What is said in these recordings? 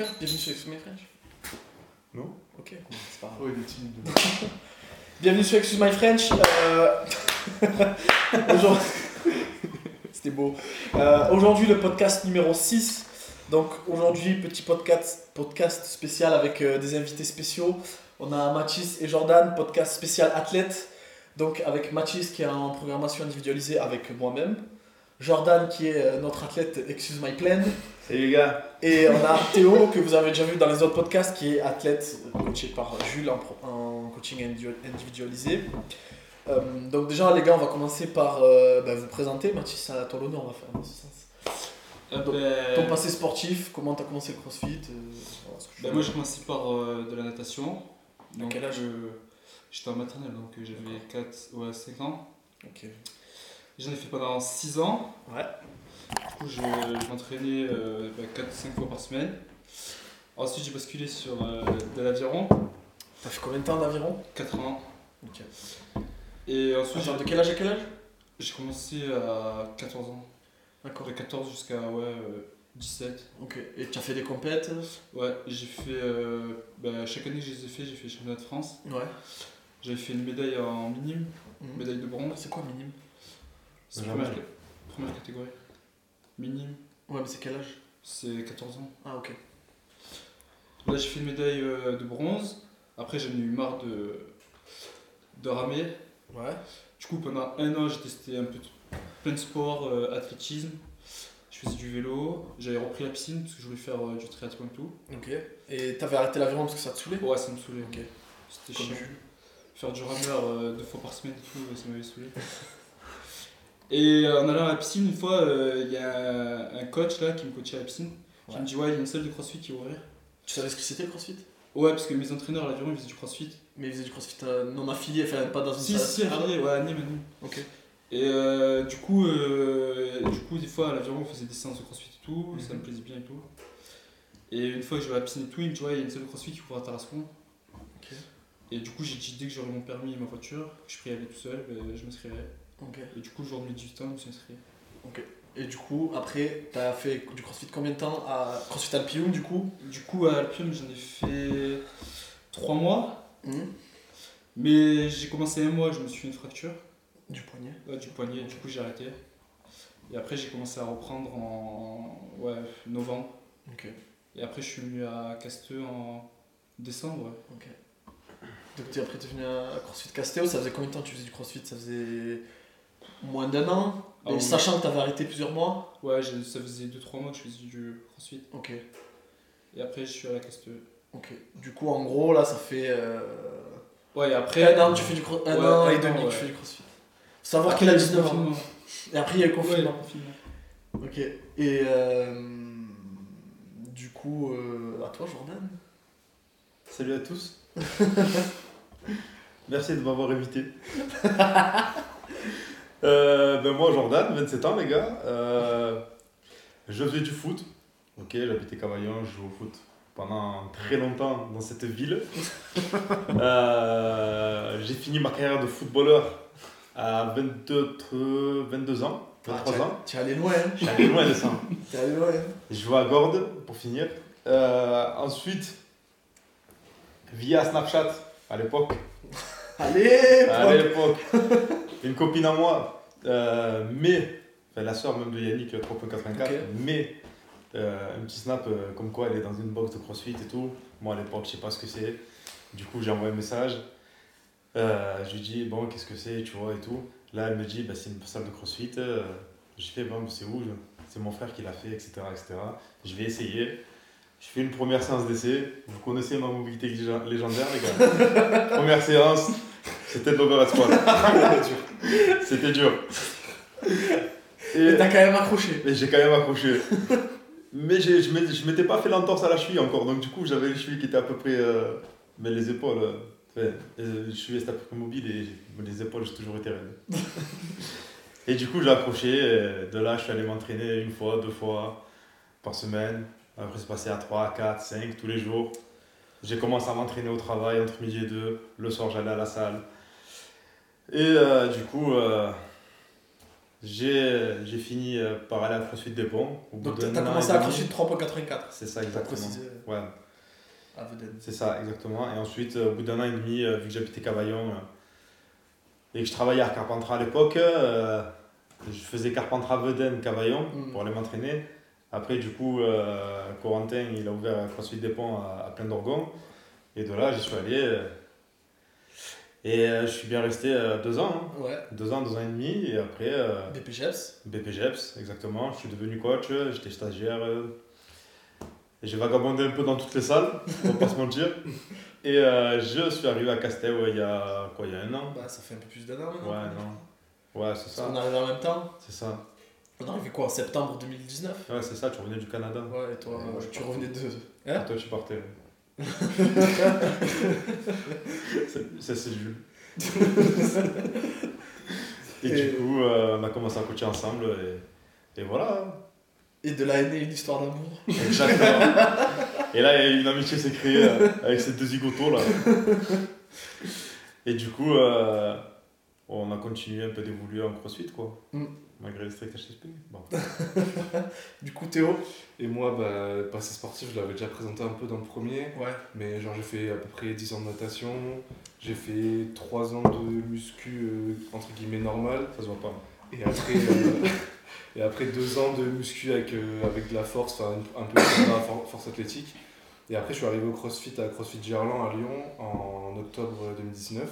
faire Bienvenue sur Excuse My French Non Ok, c'est pas grave. Oh, il est timide. Bienvenue sur Excuse My French. Euh... Aujourd'hui... C'était beau. Euh, aujourd'hui, le podcast numéro 6. Donc aujourd'hui, petit podcast, podcast spécial avec euh, des invités spéciaux. On a Mathis et Jordan, podcast spécial athlète. Donc avec Mathis qui est en programmation individualisée avec moi-même. Jordan qui est euh, notre athlète Excuse My Plan. Salut les gars Et on a Théo que vous avez déjà vu dans les autres podcasts qui est athlète coaché par Jules en, pro- en coaching indi- individualisé. Euh, donc déjà les gars on va commencer par euh, bah, vous présenter. Mathis à ton l'honneur on va faire dans ce sens. Euh, Donc, ben, Ton passé sportif, comment t'as commencé le crossfit euh, voilà, ce que je- ben, moi j'ai commencé par euh, de la natation. Donc, quel âge? euh, J'étais en maternelle donc j'avais 4, ouais, 5 ans. Ok. J'en ai fait pendant 6 ans. Ouais. Du coup je, je m'entraînais euh, 4-5 fois par semaine. Ensuite j'ai basculé sur euh, de l'aviron, T'as fait combien de temps d'aviron? 4 ans. Ok. Et ensuite Attends, de quel âge à quel âge? j'ai commencé à 14 ans. D'accord. De 14 jusqu'à ouais, euh, 17. Ok. Et tu as fait des compètes? Ouais, j'ai fait. euh, bah, chaque année que je les ai fait, j'ai fait championnat de France. Ouais. J'avais fait une médaille en minime, Mhm. médaille de bronze. C'est quoi minime? C'est Jamais. première, première catégorie. Minime, Ouais mais c'est quel âge? C'est 14 ans. Ah ok. Là, j'ai fait une médaille euh, de bronze. Après, j'en ai eu marre de, de ramer. Ouais. Du coup, pendant un an, j'ai testé un peu de- plein de sports, euh, athlétisme. Je faisais du vélo. J'avais repris la piscine parce que je voulais faire euh, du triathlon et tout. Ok. Et t'avais arrêté l'aviron parce que ça te saoulait? Ouais, ça me saoulait. Ok. C'était chiant. Faire du rameur euh, deux fois par semaine et tout, ça m'avait saoulé. Et euh, en allant à la piscine, une fois, euh, il y a un, coach là qui me coachait à la piscine qui me dit Ouais, il y a une salle de crossfit qui va ouvrir. Tu savais ce que c'était le crossfit? Ouais, parce que mes entraîneurs à l'aviron ils faisaient du crossfit. Mais ils faisaient du crossfit euh, non affilié, enfin pas dans une Si, salle. si, Ah affilié, ouais, à Nîmes, à Nîmes. Ok. Et euh, du, coup, euh, du coup, des fois à l'aviron on faisait des séances de crossfit et tout, ça Mhm. me plaisait bien et tout. Et une fois que je vais à la piscine et tout, il me dit Ouais, il y a une salle de crossfit qui ouvre à Tarascon. Ok. Et du coup, j'ai dit dès que j'aurai mon permis et ma voiture, que je pourrais y aller tout seul, ben, je m'inscrirai. Ok. Et du coup, le jour de mes 18 ans, je me suis inscrit. Et du coup, après, t'as fait du crossfit combien de temps à CrossFit Alpium du coup? Du coup, à Alpium, j'en ai fait 3 mois. Mhm. Mais j'ai commencé un mois, je me suis fait une fracture Du poignet. ouais, du poignet, du coup j'ai arrêté. Et après, j'ai commencé à reprendre en ouais, novembre. Ok. Et après, je suis venu à Casteux en décembre. Ok. Donc après t'es venu à CrossFit Castéo, ça faisait combien de temps que tu faisais du CrossFit? Ça faisait moins d'un an Ah oui. sachant que t'avais arrêté plusieurs mois Ouais, j'ai- ça faisait 2-3 mois que je faisais du crossfit. Ok. Et après, je suis à Casteux. Ok. Du coup, en gros, là, ça fait euh, Ouais, et après. un an, tu fais du cro- un Ouais, an et demi que ouais. tu fais du CrossFit. Faut savoir qu'il a il y eu le 19 ans. Et après, il y a le Ouais, le confinement. confinement. Ok. Et euh, du coup, euh, à toi, Jordan Salut à tous Merci de m'avoir invité. Euh, ben moi, Jordan, 27 ans, les gars. Euh, je faisais du foot. Ok, j'habitais Cavaillon, je jouais au foot pendant très longtemps dans cette ville. Euh, J'ai fini ma carrière de footballeur à 22, 22 ans, 23 Ah, ans. Tu es allé loin, hein allé loin de ça. Allé loin. hein Je jouais à Gordes pour finir. Ensuite, via Snapchat à l'époque, Allez, à l'époque, une copine à moi, euh, mais, enfin la soeur même de Yannick 3.84, Ok. mais euh, un petit snap euh, comme quoi elle est dans une box de crossfit et tout. Moi à l'époque, je sais pas ce que c'est. Du coup, j'ai envoyé un message. Euh, je lui dis, bon, qu'est-ce que c'est, tu vois, et tout. Là, elle me dit, bah, c'est une salle de crossfit. Euh, j'ai fait, bon, c'est où? Je- C'est mon frère qui l'a fait, etc., etc. Je vais essayer. Je fais une première séance d'essai. Vous connaissez ma mobilité lég- légendaire, les gars. première séance, c'était de squat. C'était dur. Et t'as quand même accroché. et j'ai quand même accroché. Mais j'ai- je m'étais- je m'étais pas fait l'entorse à la cheville encore, donc du coup j'avais les chevilles qui étaient à peu près. euh, mais les épaules, euh, les chevilles étaient à peu près mobiles et les épaules j'ai toujours été raides. et du coup j'ai accroché, et de là je suis allé m'entraîner une fois, deux fois par semaine. Après c'est passé à 3, 4, 5 tous les jours. J'ai commencé à m'entraîner au travail entre midi et deux. Le soir j'allais à la salle. Et euh, du coup, euh, J'ai fini euh, par aller à CrossFit des Ponts. Au bout Donc t'as an commencé à. CrossFit 3.84. C'est ça, exactement. Ouais, c'est ça, exactement. Et ensuite, au bout d'un an et demi, vu que j'habitais Cavaillon et que je travaillais à Carpentras à l'époque, euh, je faisais Carpentras Vedène, Cavaillon Mm. pour aller m'entraîner. Après, du coup, euh, Corentin, il a ouvert CrossFit des Ponts à, à plein d'orgons. Et de là, j'y suis allé. euh, et euh, je suis bien resté euh, deux ans. hein. Ouais. Deux ans, deux ans et demi. Et après, euh, BPGEPS. BPGEPS, exactement. Je suis devenu coach, j'étais stagiaire. euh, et j'ai vagabondé un peu dans toutes les salles, on va pas se mentir. Et je suis arrivé à Castel ouais, il y a quoi, il y a un an Bah, ça fait un peu plus d'un an maintenant. Ouais, non. Ouais, c'est ça. qu'on arrive en même temps. C'est ça. On est arrivé quoi en septembre 2019 Ouais, c'est ça, tu revenais du Canada. Ouais, et toi, Et moi, je tu partais. revenais de. Et Hein? toi, tu partais. Ça, c'est Jules. et, Et- du coup, euh, on a commencé à coacher ensemble. Et, et voilà. Et de est née une histoire d'amour. Exactement. et là, une amitié s'est créée euh, avec ces deux zigotos là. Et du coup, euh, on a continué un peu d'évoluer en crossfit quoi. Mm. Malgré les strict HSP. Bon. Du coup, Théo Et moi, bah, passé sportif, je l'avais déjà présenté un peu dans le premier. Ouais. Mais genre, j'ai fait à peu près 10 ans de natation. J'ai fait 3 ans de muscu, euh, entre guillemets, normal. Ça se voit pas. Et après, euh, et après 2 ans de muscu avec, euh, avec de la force, enfin un peu de force athlétique. Et après, je suis arrivé au CrossFit à CrossFit Gerland à Lyon en octobre 2019.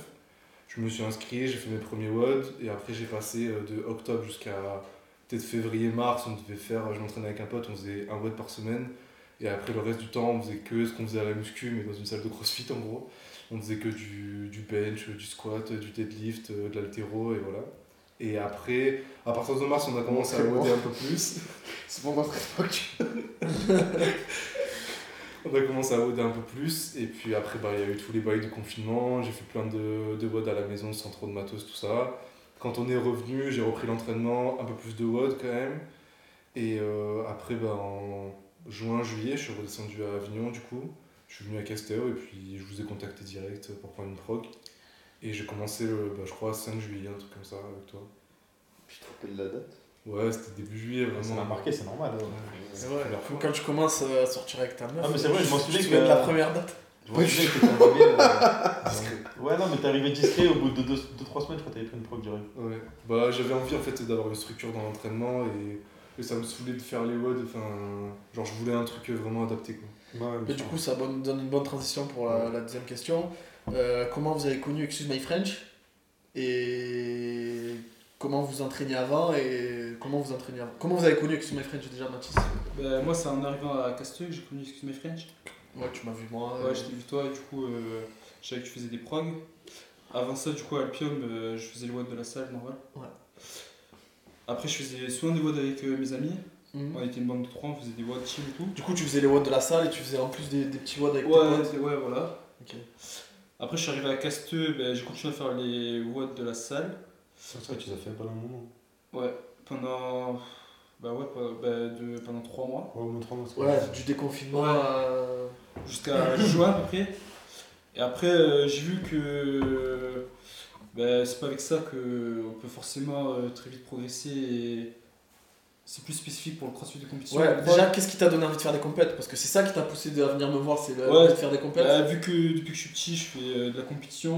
Je me suis inscrit, j'ai fait mes premiers WOD. Et après, j'ai passé euh, de octobre jusqu'à peut-être février-mars. On devait faire, je m'entraînais avec un pote, on faisait un WOD par semaine. Et après, le reste du temps, on faisait que ce qu'on faisait à la muscu, mais dans une salle de CrossFit en gros. On faisait que du, du bench, du squat, du deadlift, euh, de l'haltéro, et voilà. Et après, à partir de mars, on a commencé à. WODer un peu plus. C'est pour montrer pas que tu. On a commencé à WODer un peu plus. Et puis après, bah, il y a eu tous les bails de confinement. J'ai fait plein de, de WOD à la maison sans trop de matos, tout ça. Quand on est revenu, j'ai repris l'entraînement, un peu plus de WOD quand même. Et euh, après, bah, en juin, juillet, je suis redescendu à Avignon du coup. Je suis venu à Castéo et puis je vous ai contacté direct pour prendre une prog. Et j'ai commencé, le, bah, je crois, 5 juillet, un truc comme ça avec toi. Tu te rappelles la date? Ouais, c'était début juillet, Ça vraiment. m'a marqué, c'est normal. hein. C'est vrai, quand tu commences à sortir avec ta meuf. Ah, mais c'est vrai, je m'en souviens que- de la première date Je souviens que t'es arrivé. euh, Ouais, non, mais t'es arrivé discret au bout de 2-3 semaines, je crois que t'avais pris une prog direct. Ouais, bah j'avais envie en fait d'avoir une structure dans l'entraînement et, et ça me saoulait de faire les WOD, enfin genre je voulais un truc vraiment adapté quoi. Ouais, Et du coup, ça donne une bonne transition pour la, la deuxième question. Euh, comment vous avez connu Excuse My French Et comment vous entraîniez avant Et comment vous entraîniez avant Comment vous avez connu Excuse My French déjà, Mathis Bah, moi, c'est en arrivant à Casteux que j'ai connu Excuse My French. Ouais, tu m'as vu moi. Ouais, je t'ai vu toi et du coup, euh, je savais que tu faisais des progs. Avant ça, du coup, à Alpium, euh, je faisais le WOD de la salle, normal. Ouais. Après, je faisais souvent des WOD avec euh, mes amis. Mhm. On était une bande de trois, on faisait des WOD chill et tout. Du coup, tu faisais les watts de la salle et tu faisais en plus des, des petits watts avec Ouais, tes potes. c'est- ouais, voilà. Après, je suis arrivé à Casteux, ben, j'ai continué à faire les WOD de la salle. C'est ça que tu les as fait pendant un moment. Ouais, pendant. Bah ouais, bah, de, pendant 3 mois. Ouais, au moins 3 mois. c'est Ouais, du déconfinement Ouais. à. Jusqu'à juin à peu près. Et après, euh, j'ai vu que. bah, c'est pas avec ça qu'on peut forcément euh, très vite progresser et. C'est plus spécifique pour le crossfit de compétition. Ouais, déjà, qu'est-ce qui t'a donné envie de faire des compètes? Parce que c'est ça qui t'a poussé à venir me voir, c'est le- Ouais. envie de faire des compètes. Bah, vu que depuis que je suis petit, je fais euh, de la compétition,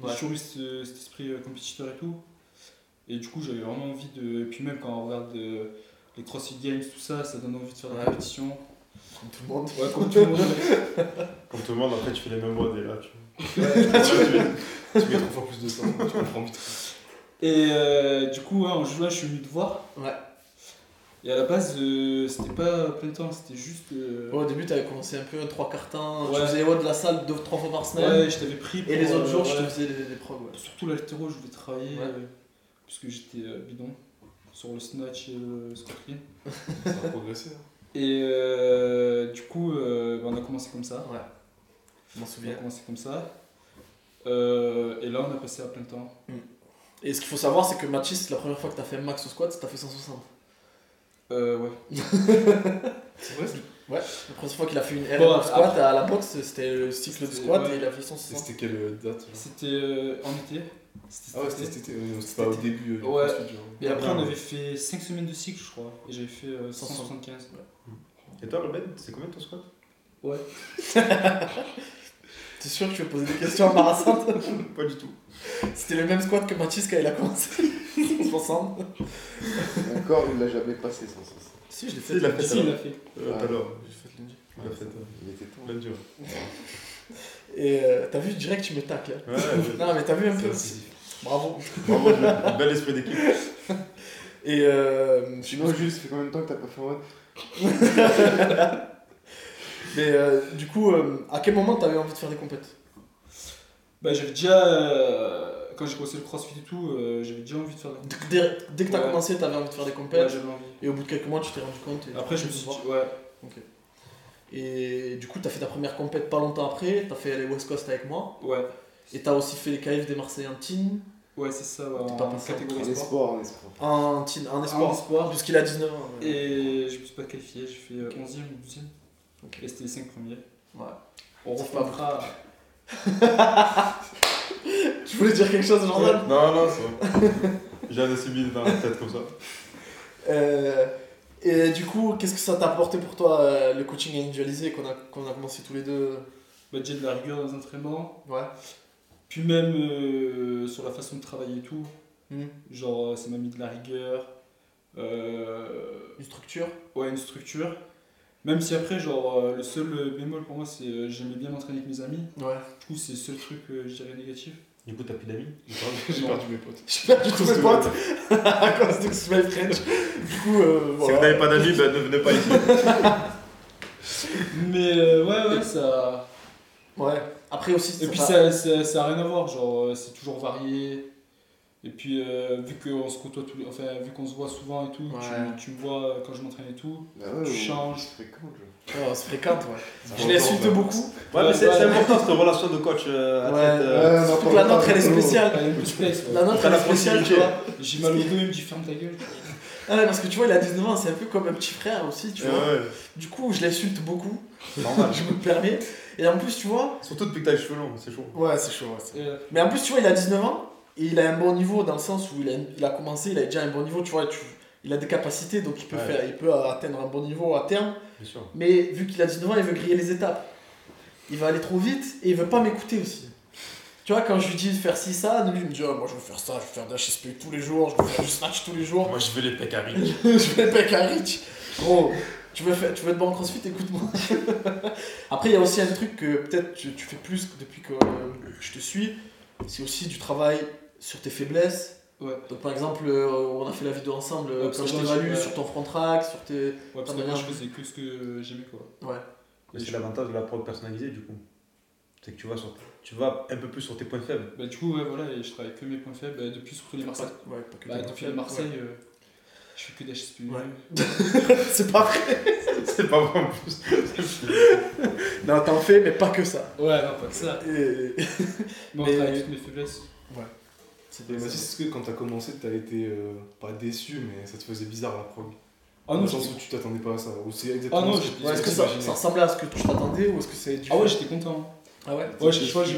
Ouais. j'ai toujours eu ce- cet esprit euh, compétiteur et tout. Et du coup, j'avais vraiment envie de. Et puis même quand on regarde euh, les CrossFit Games, tout ça, ça donne envie de faire de la Ouais. compétition. Comme tout le monde. Ouais, comme tout le monde. ouais. Comme tout le monde, après tu fais les mêmes modes et là tu. tu, tu mets trois fois plus de temps, tu comprends vite. Et euh, du coup, ouais, en juin, je suis venu te voir. Ouais. Et à la base, euh, c'était pas plein temps, c'était juste. euh, Ouais, au début, t'avais commencé un peu un 3 quarts temps. Tu Ouais. faisais les watts de la salle 2-3 fois par semaine. ouais, je t'avais pris. Et les pour, autres jours, je te ouais, faisais des, des progs. Ouais. Surtout l'altéro, je voulais travailler. Ouais. euh, parce que j'étais euh, bidon sur le snatch et le squat clean. Ça a progressé. hein. Et euh, du coup, euh, bah, on a commencé comme ça. Ouais. Je m'en On a souviens. commencé comme ça. Euh, et là, on a passé à plein temps. Et ce qu'il faut savoir, c'est que Mathis, la première fois que t'as fait max au squat, t'as fait 160. Euh, ouais. C'est vrai Ouais. La première fois qu'il a fait une Bon, RM au squat après- à la boxe, c'était le cycle de squat ouais. et il a fait Et 160. C'était quelle date C'était euh, en été. C'était- Ah ouais, c'était c'était- euh, c'était pas au début. euh, Ouais. Et après, Ouais, on avait fait 5 semaines de cycle, je crois. Et j'avais fait euh, 175. Et toi, Ruben, c'est combien ton squat? Ouais. T'es sûr que tu veux poser des questions embarrassantes? Pas du tout. C'était le même squat que Mathis quand il a commencé. 160. Encore, il l'a jamais passé sans ça. Si, je l'ai Si, il l'a fait. Si, il l'a fait. Euh. J'ai fait lundi. Il l'a fait. Il était temps. Lundi, ouais. Et euh, t'as vu, direct, tu me tacles. hein. Ouais, ouais. Non, mais t'as vu un peu. Bravo. Bravo. Bel esprit d'équipe. Et euh, Sinon, Jules, ça fait combien de temps que t'as pas fait un WOD Mais euh, du coup, euh, à quel moment t'avais envie de faire des compètes? Bah, j'avais déjà. euh, quand j'ai commencé le crossfit et tout, euh, j'avais déjà envie de faire des Dès, dès- dès que t'as Ouais. commencé, t'avais envie de faire des Ouais, compètes. j'avais envie. et au bout de quelques mois, tu t'es rendu compte. et- Après, je me suis dit, ouais. Et du coup, t'as fait ta première compète pas longtemps après. T'as fait les West Coast avec moi. Ouais, Et t'as aussi fait les KF des Marseillais en teen. Ouais c'est ça, ouais, en pas catégorie En sport. espoir, en espoir. En espoir. espoir. Puisqu'il a 19 ans. ouais. Et je me suis pas qualifié, j'ai fait euh, 11ème ou 12ème. Ok. Et c'était les 5 premiers. Ouais. On reprendra. Tu voulais dire quelque chose, Jordan Non, non, c'est bon. J'ai un assumé dans la tête comme ça. Euh, Et du coup, qu'est-ce que ça t'a apporté pour toi, euh, le coaching individualisé qu'on a, qu'on a commencé tous les deux? Bah, déjà de la rigueur dans les entraînements. Ouais. Puis même euh, sur la façon de travailler et tout. Hmm. Genre, euh, ça m'a mis de la rigueur. Euh, Une structure ouais, une structure. Même si après, genre, le seul bémol pour moi, c'est j'aimais bien m'entraîner avec mes amis. Ouais. Du coup, c'est le seul truc, euh, je dirais, négatif. Du coup, t'as plus d'amis J'ai perdu mes potes. J'ai perdu tous mes potes à cause de Smile French. Du coup, euh, Si voilà. vous n'avez pas d'amis, ben ne venez pas ici. Mais euh, ouais, ouais, ça. Ouais. Après aussi, Et puis ça- ça, ça, a rien à voir, genre euh, c'est toujours varié. Et puis euh, vu qu'on se côtoie tous les... enfin vu qu'on se voit souvent et tout, Ouais. tu, tu me vois euh, quand je m'entraîne et tout. Bah ouais, Tu on- changes. C'est fréquent, genre. Ouais, on se fréquente, ouais. Je l'insulte encore, beaucoup. Ouais, mais c'est Ouais, c'est ouais. important cette relation de coach euh, athlète. Ouais. euh, Ouais, on Surtout que la nôtre, elle est spéciale. Ouais. La nôtre, elle est spéciale, tu vois. J'ai mal au dos, il me dit ferme ta gueule. Ah ouais, parce que tu vois, il a 19 ans, c'est un peu comme un petit frère aussi, tu vois. ouais, Du coup, je l'insulte beaucoup, normal. je me permets. Et en plus, tu vois. Surtout depuis que t'as les cheveux longs, c'est chaud. Ouais, c'est chaud, ouais. euh, Mais en plus, tu vois, il a 19 ans et il a un bon niveau dans le sens où il a, il a commencé, il a déjà un bon niveau, tu vois. Tu, il a des capacités, donc il peut, Ouais. faire, il peut atteindre un bon niveau à terme. Bien sûr. Mais vu qu'il a 19 ans, il veut griller les étapes. Il va aller trop vite et il veut pas m'écouter aussi. Tu vois, quand je lui dis de faire ci, ça, lui il me dit Ah, Moi je veux faire ça, je veux faire de HSP tous les jours, je veux faire du snatch tous les jours, Moi, je veux les pecs à riz. je veux le bec à Rich. Gros, tu veux, faire, tu veux être bon en crossfit, écoute-moi. Après, il y a aussi un truc que peut-être tu, tu fais plus que depuis que euh, je te suis c'est aussi du travail sur tes faiblesses. Ouais. Donc, par exemple, euh, on a fait la vidéo ensemble euh, Ouais, quand que je t'évalue ouais. sur ton front track, sur tes. ouais, parce que moi bien je vu. faisais que ce que j'aimais quoi. Ouais. Mais c'est l'avantage de la prog personnalisée, du coup. C'est que tu vas, sur... tu vas un peu plus sur tes points faibles. Bah, du coup, ouais, voilà, et je travaille que mes points faibles bah, depuis surtout les. Ouais, que Bah, depuis Marseille, faibles, euh, je fais que des HSP. Ouais. c'est pas vrai. c'est pas vrai en plus. Non, t'en fais, mais pas que ça. Ouais, non, pas que ça. Et... Mais on Mais- travaille toutes mes faiblesses. C'est Et Mathis, est-ce que quand t'as commencé, t'as été euh, pas déçu, mais ça te faisait bizarre la prog Ah Dans non, le sens où tu t'attendais pas à ça Ou c'est exactement Ah non, ce que- Ouais, est-ce que ça, ça ressemblait à ce que tu t'attendais ou est-ce que c'est du ah ouais, j'étais content. Ah ouais Ouais, je, je, vois, je,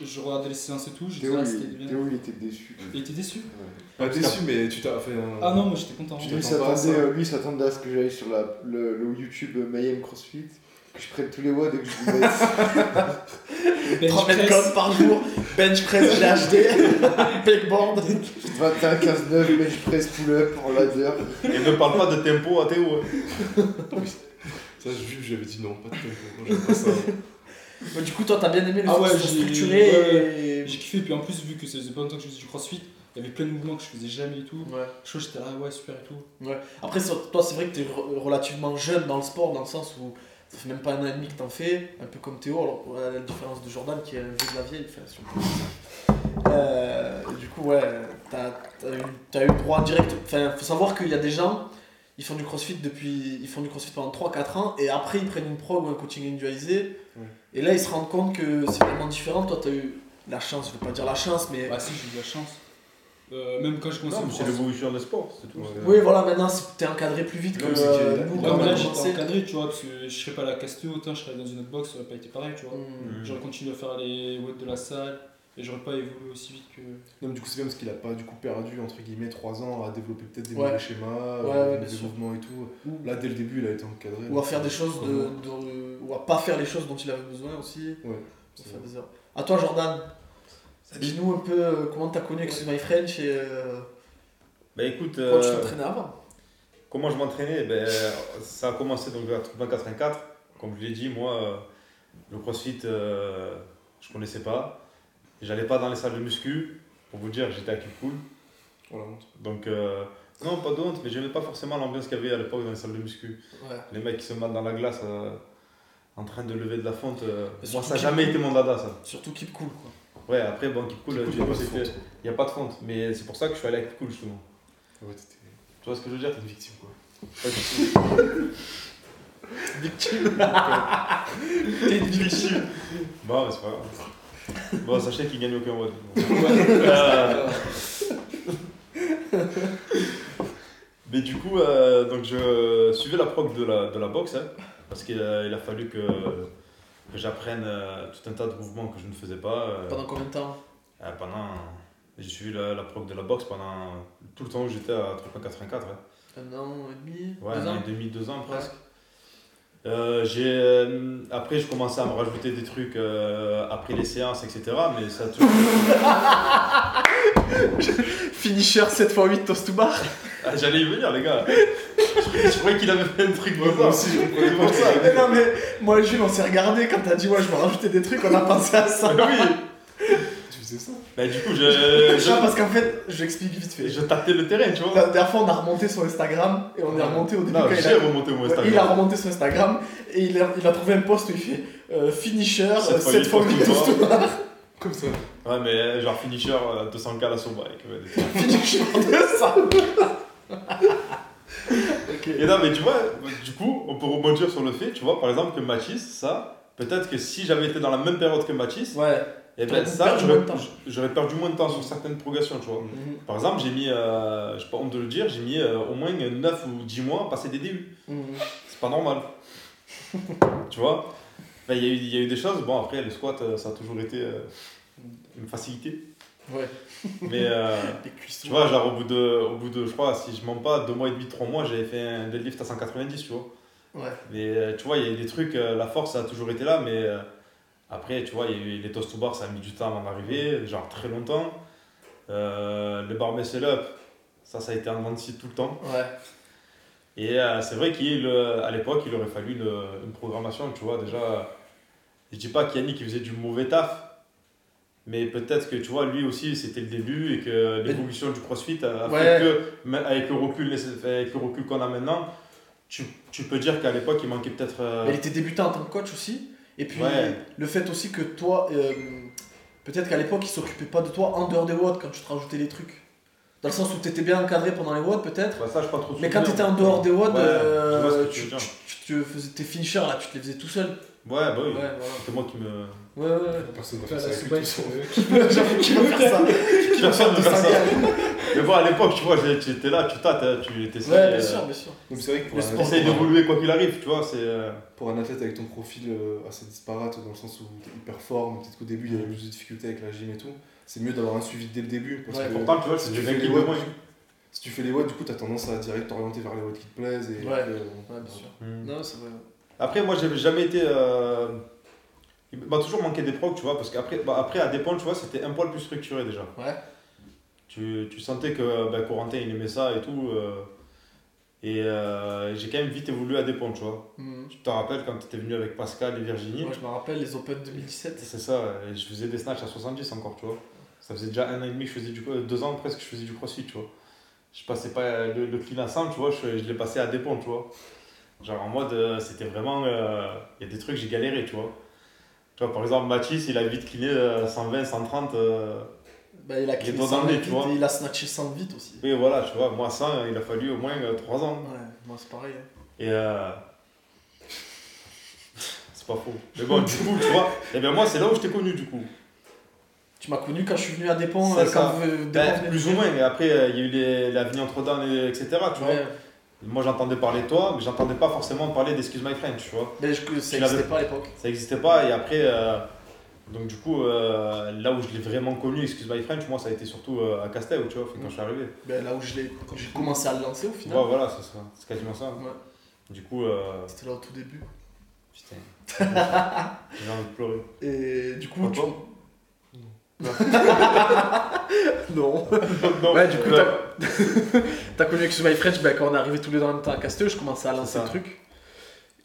je, je regardais les séances et tout, je Théo, il, bien. Théo, il était déçu. Il était déçu Pas déçu, mais tu t'as fait un. Ah non, moi j'étais content. Tu Lui s'attendait, euh, lui s'attendait à ce que j'aille sur la, le, le YouTube Mayhem CrossFit, que je prenne tous les WOD et que je lui mette. Bench 3 mètres code par jour, bench press GHD, pegboard. 21, 15, 9, bench press pull-up en ladder. Et ne parle pas de tempo à Théo. hein. Ça, je- j'avais dit non, pas de tempo. Moi, j'aime pas ça. Mais du coup, toi, t'as bien aimé le Ah fait ouais, j'ai- structuré ouais, et. J'ai kiffé, puis en plus, vu que ça faisait pas longtemps que je faisais du crossfit, il y avait plein de mouvements que je faisais jamais et tout. Ouais. Je crois que j'étais là, ouais, super et tout. Ouais. Après, toi, c'est vrai que t'es re- relativement jeune dans le sport, dans le sens où ça fait même pas un an et demi que t'en fais, un peu comme Théo, alors à la différence de Jordan qui est un vieux de la vieille. Enfin, si on peut dire ça. Euh, du coup, ouais, t'as as eu, t'as eu droit direct. Enfin, faut savoir qu'il y a des gens, ils font du crossfit depuis. Ils font du crossfit pendant 3-4 ans et après ils prennent une prog ou un coaching individualisé. Ouais. Et là, ils se rendent compte que c'est vraiment différent. Toi, t'as eu la chance, je veux pas dire la chance, mais. Bah si, j'ai eu la chance. Euh, même quand je commençais c'est l'évolution des sports, c'est tout. Oui, voilà, maintenant c'est- t'es encadré plus vite que euh, nous Ouais, là j'étais encadré, tu vois, parce que je serais pas la caster autant, je serais dans une autre box, ça aurait pas été pareil, tu vois. Mm. Mm. J'aurais continué à faire les watts de la salle, Et j'aurais pas évolué aussi vite que. Non, mais du coup, c'est bien parce qu'il a pas du coup perdu entre guillemets 3 ans à développer peut-être des Ouais. nouveaux schémas, Ouais, euh, des mouvements et tout. Là, dès le début, il a été encadré. Ou à faire des choses de, de- ou à pas faire les choses dont il avait besoin aussi. Ouais. Ça fait des erreurs. À toi Jordan, dis-nous un peu euh, comment t'as connu Excuse My French et euh, Bah écoute, comment tu t'entraînais avant. comment je m'entraînais ben, Ça a commencé donc vers 84. Comme je l'ai dit, moi, euh, le crossfit, euh, je connaissais pas. J'allais pas dans les salles de muscu. Pour vous dire, j'étais à Kipcool. On la montre. Donc, euh, non, pas de honte, mais j'aimais pas forcément l'ambiance qu'il y avait à l'époque dans les salles de muscu. Ouais. Les mecs qui se mettent dans la glace euh, en train de lever de la fonte. euh, moi, ça n'a jamais été mon dada, ça. Surtout keep cool quoi. Ouais, après, bon, sais, il n'y a pas de fonte. Mais c'est pour ça que je suis allé à Kipcool, justement. Ouais, Tu vois ce que je veux dire? t'es une victime quoi. Pas tout. Victime. T'es une victime. Bon, mais c'est pas grave. Bon, sachez qu'il gagne aucun vote. Euh, Mais du coup, euh, donc je suivais la proc de la, de la boxe, hein, parce qu'il a, il a fallu que, que j'apprenne euh, tout un tas de mouvements que je ne faisais pas. euh, Pendant combien de temps? Euh, pendant, j'ai suivi la, la proc de la boxe pendant tout le temps où j'étais à 384. hein. Un an et demi? Ouais, Deux un an ans? et demi, deux ans presque. Euh, après, je commençais à me rajouter des trucs euh, après les séances, etc. Mais ça a toujours. Finisher 7x8 toast to bar Ah, J'allais y venir, les gars. je croyais qu'il avait fait un truc Ouais, moi aussi, je pour ça. Mais non mais moi et Jules on s'est regardé quand t'as dit ouais je vais rajouter des trucs on a pensé à ça. Ah oui. Faisais ça Bah, du coup, je, Tu vois, je, parce qu'en fait je l'explique vite fait. je tâtais le terrain, tu vois. La dernière fois on a remonté son Instagram et on est remonté au début Non, j'ai a... remonté mon Instagram. il a remonté son Instagram et il a, il a trouvé un post où il fait euh, finisher Sept fois 7 huit fois toast 8 to toast to bar. Comme ça. Ouais, mais euh, genre finisher euh, 200k à la des- Finisher de ça. ok. Et non, mais tu vois, du coup, on peut rebondir sur le fait, tu vois, par exemple, que Mathis, ça, peut-être que si j'avais été dans la même période que Mathis, Ouais. Et T'aurais ben ça, j'aurais perdu moins de temps sur certaines progressions, tu vois. Mhm. Par exemple, j'ai mis, euh, j'ai pas honte de le dire, j'ai mis euh, au moins 9 ou 10 mois à passer des débuts. Mhm. C'est pas normal. tu vois? Ben, Il y, a eu- il y a eu des choses, bon après le squat euh, ça a toujours été euh, une facilité. Ouais. Mais tu vois, genre au bout, de, au bout de, je crois, si je mens pas, 2 mois et demi, 3 mois, j'avais fait un deadlift à 190, tu vois. Ouais. Mais tu vois, il y a eu des trucs, la force ça a toujours été là, mais après, tu vois, il y a eu les toast to bar, ça a mis du temps avant d'arriver, genre très longtemps. Euh, le bar muscle up, ça, ça a été en dents de scie tout le temps. Ouais. Et euh, c'est vrai qu'à l'époque, il aurait fallu une, une programmation, tu vois, déjà. Je dis pas qu'Yannick faisait du mauvais taf, mais peut-être que tu vois, lui aussi c'était le début et que l'évolution du crossfit a Ouais. que, avec le recul, nécessaire- avec le recul qu'on a maintenant, tu, tu peux dire qu'à l'époque il manquait peut-être. euh, il était débutant en tant que coach aussi. Et puis Ouais. le fait aussi que toi, euh, peut-être qu'à l'époque, il s'occupait pas de toi en dehors des WOD quand tu te rajoutais les trucs. Dans le sens où tu étais bien encadré pendant les WOD peut-être. bah, ça, je pas trop Mais quand tu étais en dehors des WOD, Ouais, euh, tu- tu faisais tes finishers là, tu te les faisais tout seul. Ouais, bah oui. Ouais, voilà. C'est moi qui me. Ouais, ouais, ouais. Personne va Faire ça avec il qu'il veut faire ça. Ne ça. Mais bon, à l'époque, tu vois, tu étais là, tu tâtes, tu étais Ouais, bien sûr, bien sûr. Donc c'est vrai que pour un, Essaye d'évoluer quoi qu'il arrive, tu vois, c'est. euh, pour un athlète avec ton profil euh, assez disparate, dans le sens où fort, mais peut-être qu'au début il y avait plus de difficultés avec la gym et tout, c'est mieux d'avoir un suivi dès le début. Parce Ouais, que Pourtant, tu vois, si c'est tu fais les qui watts, si tu fais les watts, du coup, tu as tendance à direct t'orienter vers les watts qui te plaisent. Et Ouais. euh, bien sûr. Hmm. Non, c'est vrai. Après, moi, j'ai jamais été. euh, Il m'a toujours manqué des procs, tu vois, parce qu'après, bah, après, à Dépôts, tu vois, c'était un poil plus structuré déjà. Ouais. Tu, tu sentais que bah, Corentin, il aimait ça et tout. euh, et euh, j'ai quand même vite évolué à Dépôts, tu vois. Mhm. Tu te rappelles quand tu étais venu avec Pascal et Virginie? Moi, je me rappelle les Open 2017. C'est ça, et je faisais des snatchs à 70 encore, tu vois. Ça faisait déjà un an et demi que je faisais du deux ans presque que je faisais du crossfit, tu vois. Je passais pas le, le clean à 100, tu vois, je, je l'ai passé à Dépôts, tu vois. Genre en mode, euh, c'était vraiment. euh, Il y a des trucs, j'ai galéré, tu vois. Tu vois, par exemple, Mathis, il a vite cleané euh, 120, 130. euh, Bah, il a doigts 100 dans le nez, vite tu vois. et il a snatché 100 vite aussi. Et voilà, tu vois, moi 100, il a fallu au moins 3 ans. Ouais, moi c'est pareil. hein. Et euh... C'est pas faux. Mais bon, du coup, tu vois, et bien moi, c'est là où je t'ai connu, du coup. Tu m'as connu quand je suis venu à C'est euh, ça. quand vous- Ben, venait plus ou moins, mais après, euh, il y a eu les, l'avenue Entre-Dames, et- etc. Tu vois. Ouais, Moi, j'entendais parler de toi, mais j'entendais pas forcément parler d'Excuse My French, tu vois. mais je, ça n'existait pas à l'époque. Ça n'existait pas, et après, euh, Donc du coup, euh, là où je l'ai vraiment connu, Excuse My French, moi ça a été surtout euh, à Castel, tu vois, quand je suis arrivé. Ben, là où je l'ai- j'ai commencé à le lancer au Ouais, final. voilà, c'est ça, c'est quasiment ça. Ouais. Du coup, euh, C'était là au tout début. putain, j'ai envie de pleurer. Et du coup, tu... Pourquoi non. Non, Ouais, du coup, ouais. t'as connu Excuse My French ben, quand on est arrivé tous les deux en même temps à Casteux, je commençais à lancer le truc.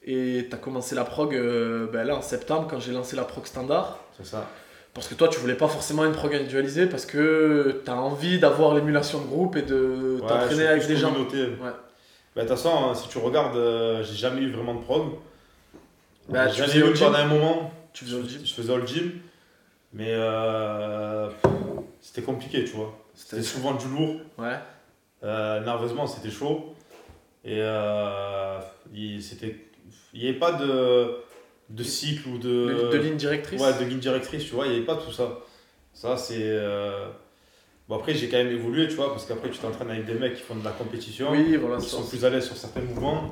Et t'as commencé la prog euh, ben, là en septembre quand j'ai lancé la prog standard. c'est ça. Parce que toi, tu voulais pas forcément une prog individualisée parce que t'as envie d'avoir l'émulation de groupe et de Ouais, t'entraîner avec des gens. communauté. Ouais. Bah, de toute façon, hein, si tu regardes, euh, j'ai jamais eu vraiment de prog. Bah, tu J'en ai faisais au eu gym. pendant un moment. Tu faisais gym. Je faisais au gym. Mais euh, c'était compliqué, tu vois. C'était souvent du lourd. Ouais. Euh, nerveusement, c'était chaud. Et euh, il n'y avait pas de, de cycle ou de, De, de ligne directrice? ouais, de ligne directrice, tu vois. Il n'y avait pas tout ça. Ça, c'est. euh, Bon, après, j'ai quand même évolué, tu vois, parce qu'après, tu t'entraînes avec des mecs qui font de la compétition, Oui, voilà. qui sont plus à l'aise sur certains mouvements.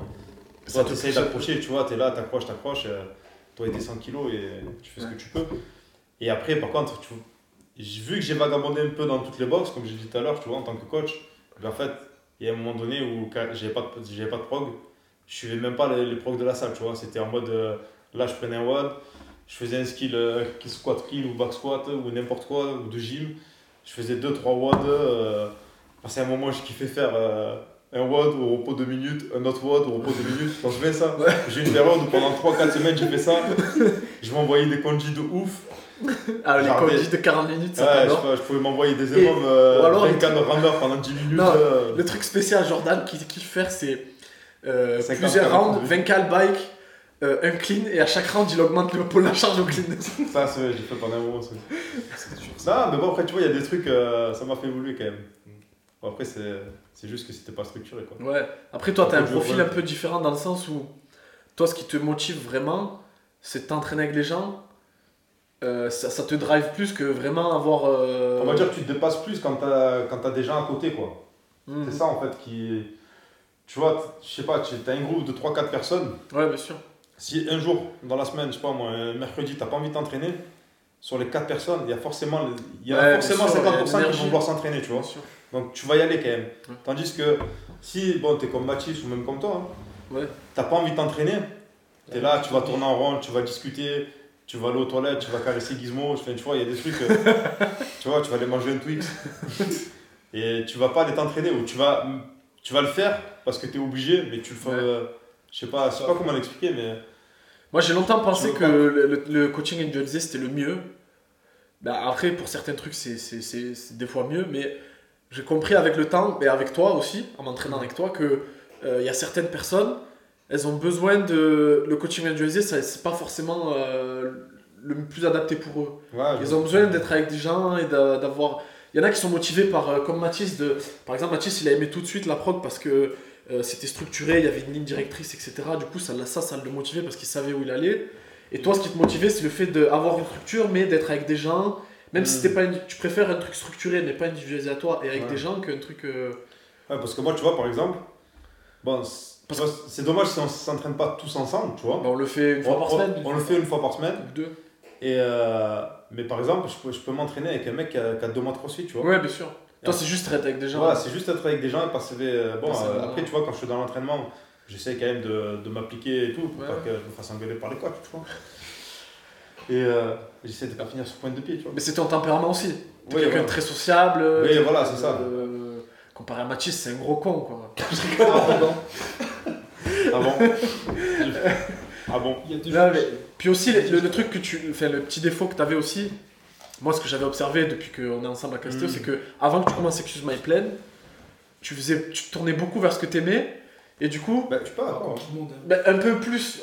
ça Toi, tu essayes d'approcher, tu vois, tu es là, t'accroches, t'accroches. toi, tes 100 kilos et tu fais ce que tu peux. Et après, par contre, tu, vu que j'ai vagabondé un peu dans toutes les boxes, comme j'ai dit tout à l'heure, tu vois, en tant que coach. Mais en fait, il y a un moment donné où j'avais pas, de- pas de prog, je suivais même pas les, les progs de la salle, tu vois. C'était en mode, euh, là, je prenais un WOD, je faisais un skill euh, qui squat clean ou back squat ou n'importe quoi, ou de gym. Je faisais 2-3 WOD. Euh, c'est un moment, je kiffais faire. euh, un WOD au repos 2 minutes, un autre WOD au repos 2 minutes. Quand je fais ça, j'ai une période où pendant 3-4 semaines j'ai fait ça. Je m'envoyais des congis de ouf. Ah, les Jardin. conduits de 40 minutes, ça Ouais, je, t'adore. sais pas, je pouvais m'envoyer des Et- énormes euh, ou alors, 24 de rameur pendant 10 minutes. Non, euh, Le truc spécial, Jordan, qui kiffe faire, c'est euh, 50 plusieurs rounds, 20 cal bike, euh, un clean, et à chaque round, il augmente le pôle la charge au clean. Ça, c'est- j'ai fait pendant un moment. ça. Non, mais bon, après, tu vois, il y a des trucs, euh, ça m'a fait évoluer quand même. Bon, après, c'est c'est juste que c'était pas structuré, quoi. Ouais. Après, toi, t'as un je profil vois. un peu différent dans le sens où, toi, ce qui te motive vraiment, c'est de t'entraîner avec les gens. Euh, ça, ça te drive plus que vraiment avoir. euh, On va dire que tu te dépasses plus quand t'as quand t'as des gens à côté, quoi. Mhm. C'est ça, en fait, qui. Tu vois, je sais pas, tu as un groupe de 3-4 personnes. Ouais, bien sûr. Si un jour, dans la semaine, je sais pas moi, un mercredi, t'as pas envie de t'entraîner, sur les 4 personnes, il y a forcément, il y a Ouais, forcément sûr, il y a 50% qui vont vouloir s'entraîner, tu vois. Donc tu vas y aller quand même. Ouais. Tandis que si, bon, t'es comme Mathis ou même comme toi, hein, Ouais. t'as pas envie de t'entraîner, t'es là, tu vas tourner en rond, tu vas discuter, tu vas aller aux toilettes, tu vas caresser Gizmo, tu vois, il y a des trucs, euh, tu vois, tu vas aller manger un Twix. Et tu vas pas aller t'entraîner ou tu vas, tu vas le faire parce que t'es obligé, mais tu le fais. Ouais. euh, je sais pas, je sais pas comment l'expliquer, mais. Moi, j'ai longtemps pensé que le, coaching individualisé c'était le mieux. Bah, après, pour certains trucs, c'est c'est- c'est- c'est des fois mieux, mais j'ai compris avec le temps, et avec toi aussi, en m'entraînant avec toi, que euh, il y a certaines personnes, elles ont besoin de. Le coaching individualisé, c'est pas forcément euh, le plus adapté pour eux. Ouais, Ils ont besoin d'être avec des gens et d'a- d'avoir. Il y en a qui sont motivés par, euh, comme Mathis, de... par exemple, Mathis, il a aimé tout de suite la prog parce que euh, c'était structuré, il y avait une ligne directrice, etc. Du coup, ça, ça, ça le motivait parce qu'il savait où il allait. Et toi, ce qui te motivait, c'est le fait d'avoir une structure, mais d'être avec des gens. Même si Mm. c'était pas une- tu préfères un truc structuré, mais pas individualisé à toi, et avec Ouais. des gens qu'un truc. euh, Ouais, parce que moi, tu vois, par exemple, bon, vois, c'est dommage si on s'entraîne pas tous ensemble, tu vois. bah, on le fait une fois on, par semaine. on le fait une fois par semaine. deux. Et euh, mais par exemple, je peux, je peux m'entraîner avec un mec qui a, qui a deux mois de crossfit, tu vois. Ouais, bien sûr. Toi, c'est juste être avec des gens. Voilà, c'est juste être avec des gens et passer. euh, bon, euh, après, tu vois, quand je suis dans l'entraînement, j'essaie quand même de, de m'appliquer et tout pour Ouais. pas que je me fasse engueuler par les coachs, tu vois. Et euh, j'essaie de pas finir sur pointe de pied, tu vois. Mais c'est ton tempérament aussi. T'es quelqu'un de très sociable. Oui, voilà, c'est ça. euh, comparé à Mathis, c'est un gros con, quoi. Ah bon Ah bon Il y a deux Non, jours, mais- Puis aussi, le, le- le truc que tu. Enfin, le petit défaut que tu avais aussi, moi, ce que j'avais observé depuis qu'on est ensemble à Castéo, Mm. c'est que avant que tu commences Excuse My Plan, tu, faisais, tu tournais beaucoup vers ce que tu aimais, et du coup, Bah, tu hein. bah, un peu plus.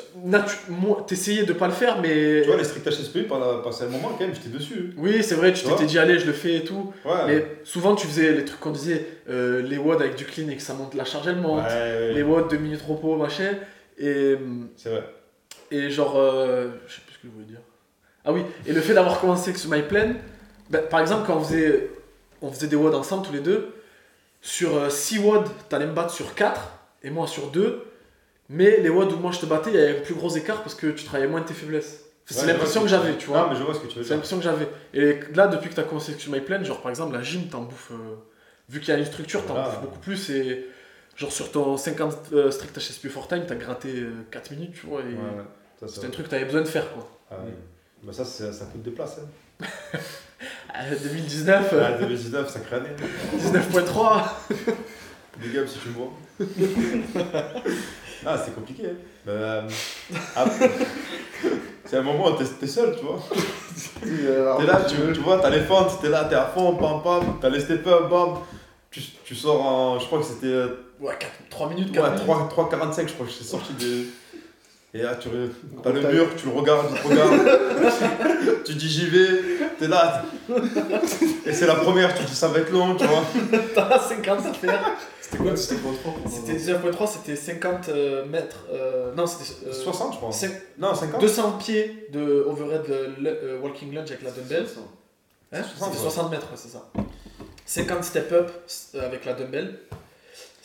T'essayais de pas le faire, mais. Tu vois, les strict HSP, passé un moment, quand même, j'étais dessus. Oui, c'est vrai, tu t'étais dit, allez, je le fais et tout. Ouais. Mais souvent, tu faisais les trucs qu'on disait, euh, les WOD avec du clean et que ça monte, la charge elle monte, Ouais, les WOD 2 minutes repos, machin. Et. C'est vrai. Et genre, euh, je sais plus ce que je voulais dire. Ah oui, et le fait d'avoir commencé sur My Plan, bah, par exemple, quand on faisait, on faisait des WOD ensemble tous les deux, sur 6 WOD, t'allais me battre sur 4, et moi sur 2, mais les WOD où moi je te battais, il y avait un plus gros écart parce que tu travaillais moins de tes faiblesses. C'est Ouais, l'impression que j'avais, tu vois. Ah, mais je vois ce que tu veux C'est l'impression que j'avais. Et là, depuis que tu as commencé Excuse My Plan, genre par exemple, la gym, t'en bouffes. euh, vu qu'il y a une structure, t'en Voilà. bouffes beaucoup plus. Et genre sur ton 50 euh, strict HSP for time, t'as gratté euh, 4 minutes, tu vois. Et Ouais, c'était un truc que t'avais besoin de faire, quoi. Ah. Bah, ça, ça coûte de place. Hein. Euh, 2019, euh, Ah, 2019, sacrée année. 19.3. Big up si tu vois. ah, c'est compliqué. Hein. Euh, ah, c'est un moment où t'es t'es seul, tu vois. T'es là, tu, tu vois, t'as les fentes, t'es là, t'es à fond, pam pam, t'as les step-up, bam. Tu, tu sors en. Je crois que c'était. euh, Ouais, 3 minutes, Ouais, 4 minutes. 3, 3,45, je crois que j'étais sorti de. Et là, tu t'as le mur, tu le regardes, tu te regardes. tu dis j'y vais, t'es là. Et c'est la première, tu dis ça va être long, tu vois. T'as 50 à faire. C'était quoi C'était quoi trop C'était 19.3, c'était 50 euh, mètres. euh, non, c'était. euh, 60, je crois. Non, 50 200 pieds de overhead euh, le- euh, walking lunge avec la dumbbell. Hein? 60, C'était ouais. 60 mètres, ouais, c'est ça. 50 step up euh, avec la dumbbell.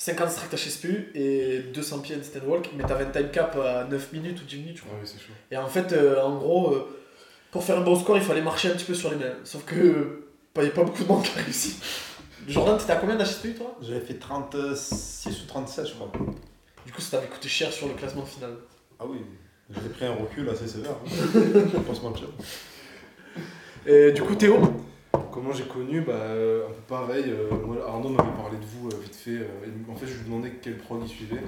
50 strict HSPU et 200 pieds handstand walk, mais t'avais un time cap à 9 minutes ou 10 minutes, je crois. Ah oui, c'est chaud. Et en fait, euh, en gros, euh, pour faire un bon score, il fallait marcher un petit peu sur les mains. Sauf que euh, il n'y a pas beaucoup de monde qui a réussi. Jordan, t'étais à combien d'HSPU toi? J'avais fait 36 ou 37, je crois. Du coup, ça t'avait coûté cher sur le classement final. Ah oui, j'ai pris un recul assez sévère. Hein. Faut pas se mentir. Et du coup, Théo? Comment j'ai connu bah, euh, Un peu pareil. euh, moi, Arnaud m'avait parlé de vous euh, vite fait. euh, et en fait, je lui demandais quel prog il suivait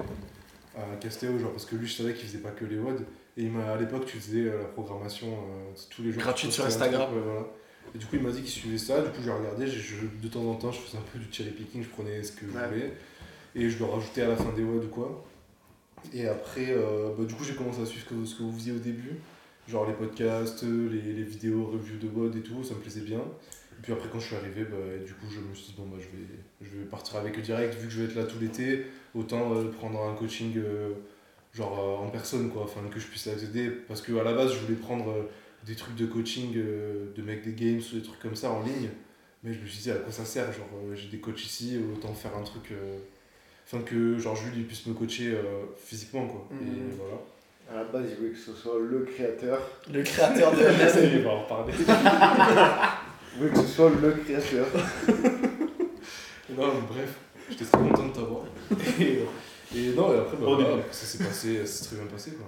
à Castéo, genre parce que lui, je savais qu'il faisait pas que les WOD. Et il m'a, à l'époque, tu faisais euh, la programmation euh, tous les jours. Gratuite tu sur Instagram. ouais, voilà. Et du coup, il m'a dit qu'il suivait ça. Du coup, j'ai regardé. je- de temps en temps, je faisais un peu du cherry picking. Je prenais ce que je voulais. Et je le rajoutais à la fin des WOD ou quoi. Et après, euh, bah, du coup, j'ai commencé à suivre ce que, ce que vous faisiez au début. Genre les podcasts, les, les vidéos, reviews de WOD et tout, ça me plaisait bien. Et puis après, quand je suis arrivé, bah, du coup, je me suis dit, bon, bah, je vais, je vais partir avec eux direct, vu que je vais être là tout l'été, autant euh, prendre un coaching euh, genre euh, en personne, quoi, afin que je puisse accéder. Parce qu'à la base, je voulais prendre des trucs de coaching, de make des games ou des trucs comme ça en ligne. Mais je me suis dit, à quoi ça sert Genre, j'ai des coachs ici, autant faire un truc. Enfin, que genre Jules il puisse me coacher physiquement, quoi. Et Mhm. voilà. À la base, il voulait que ce soit le créateur. Le créateur de il va en reparler. Il voulait que ce soit le créateur. Non, mais bref, j'étais très content de t'avoir. Et, et non, et après, bah, début. ça s'est passé, ça s'est très bien passé, quoi.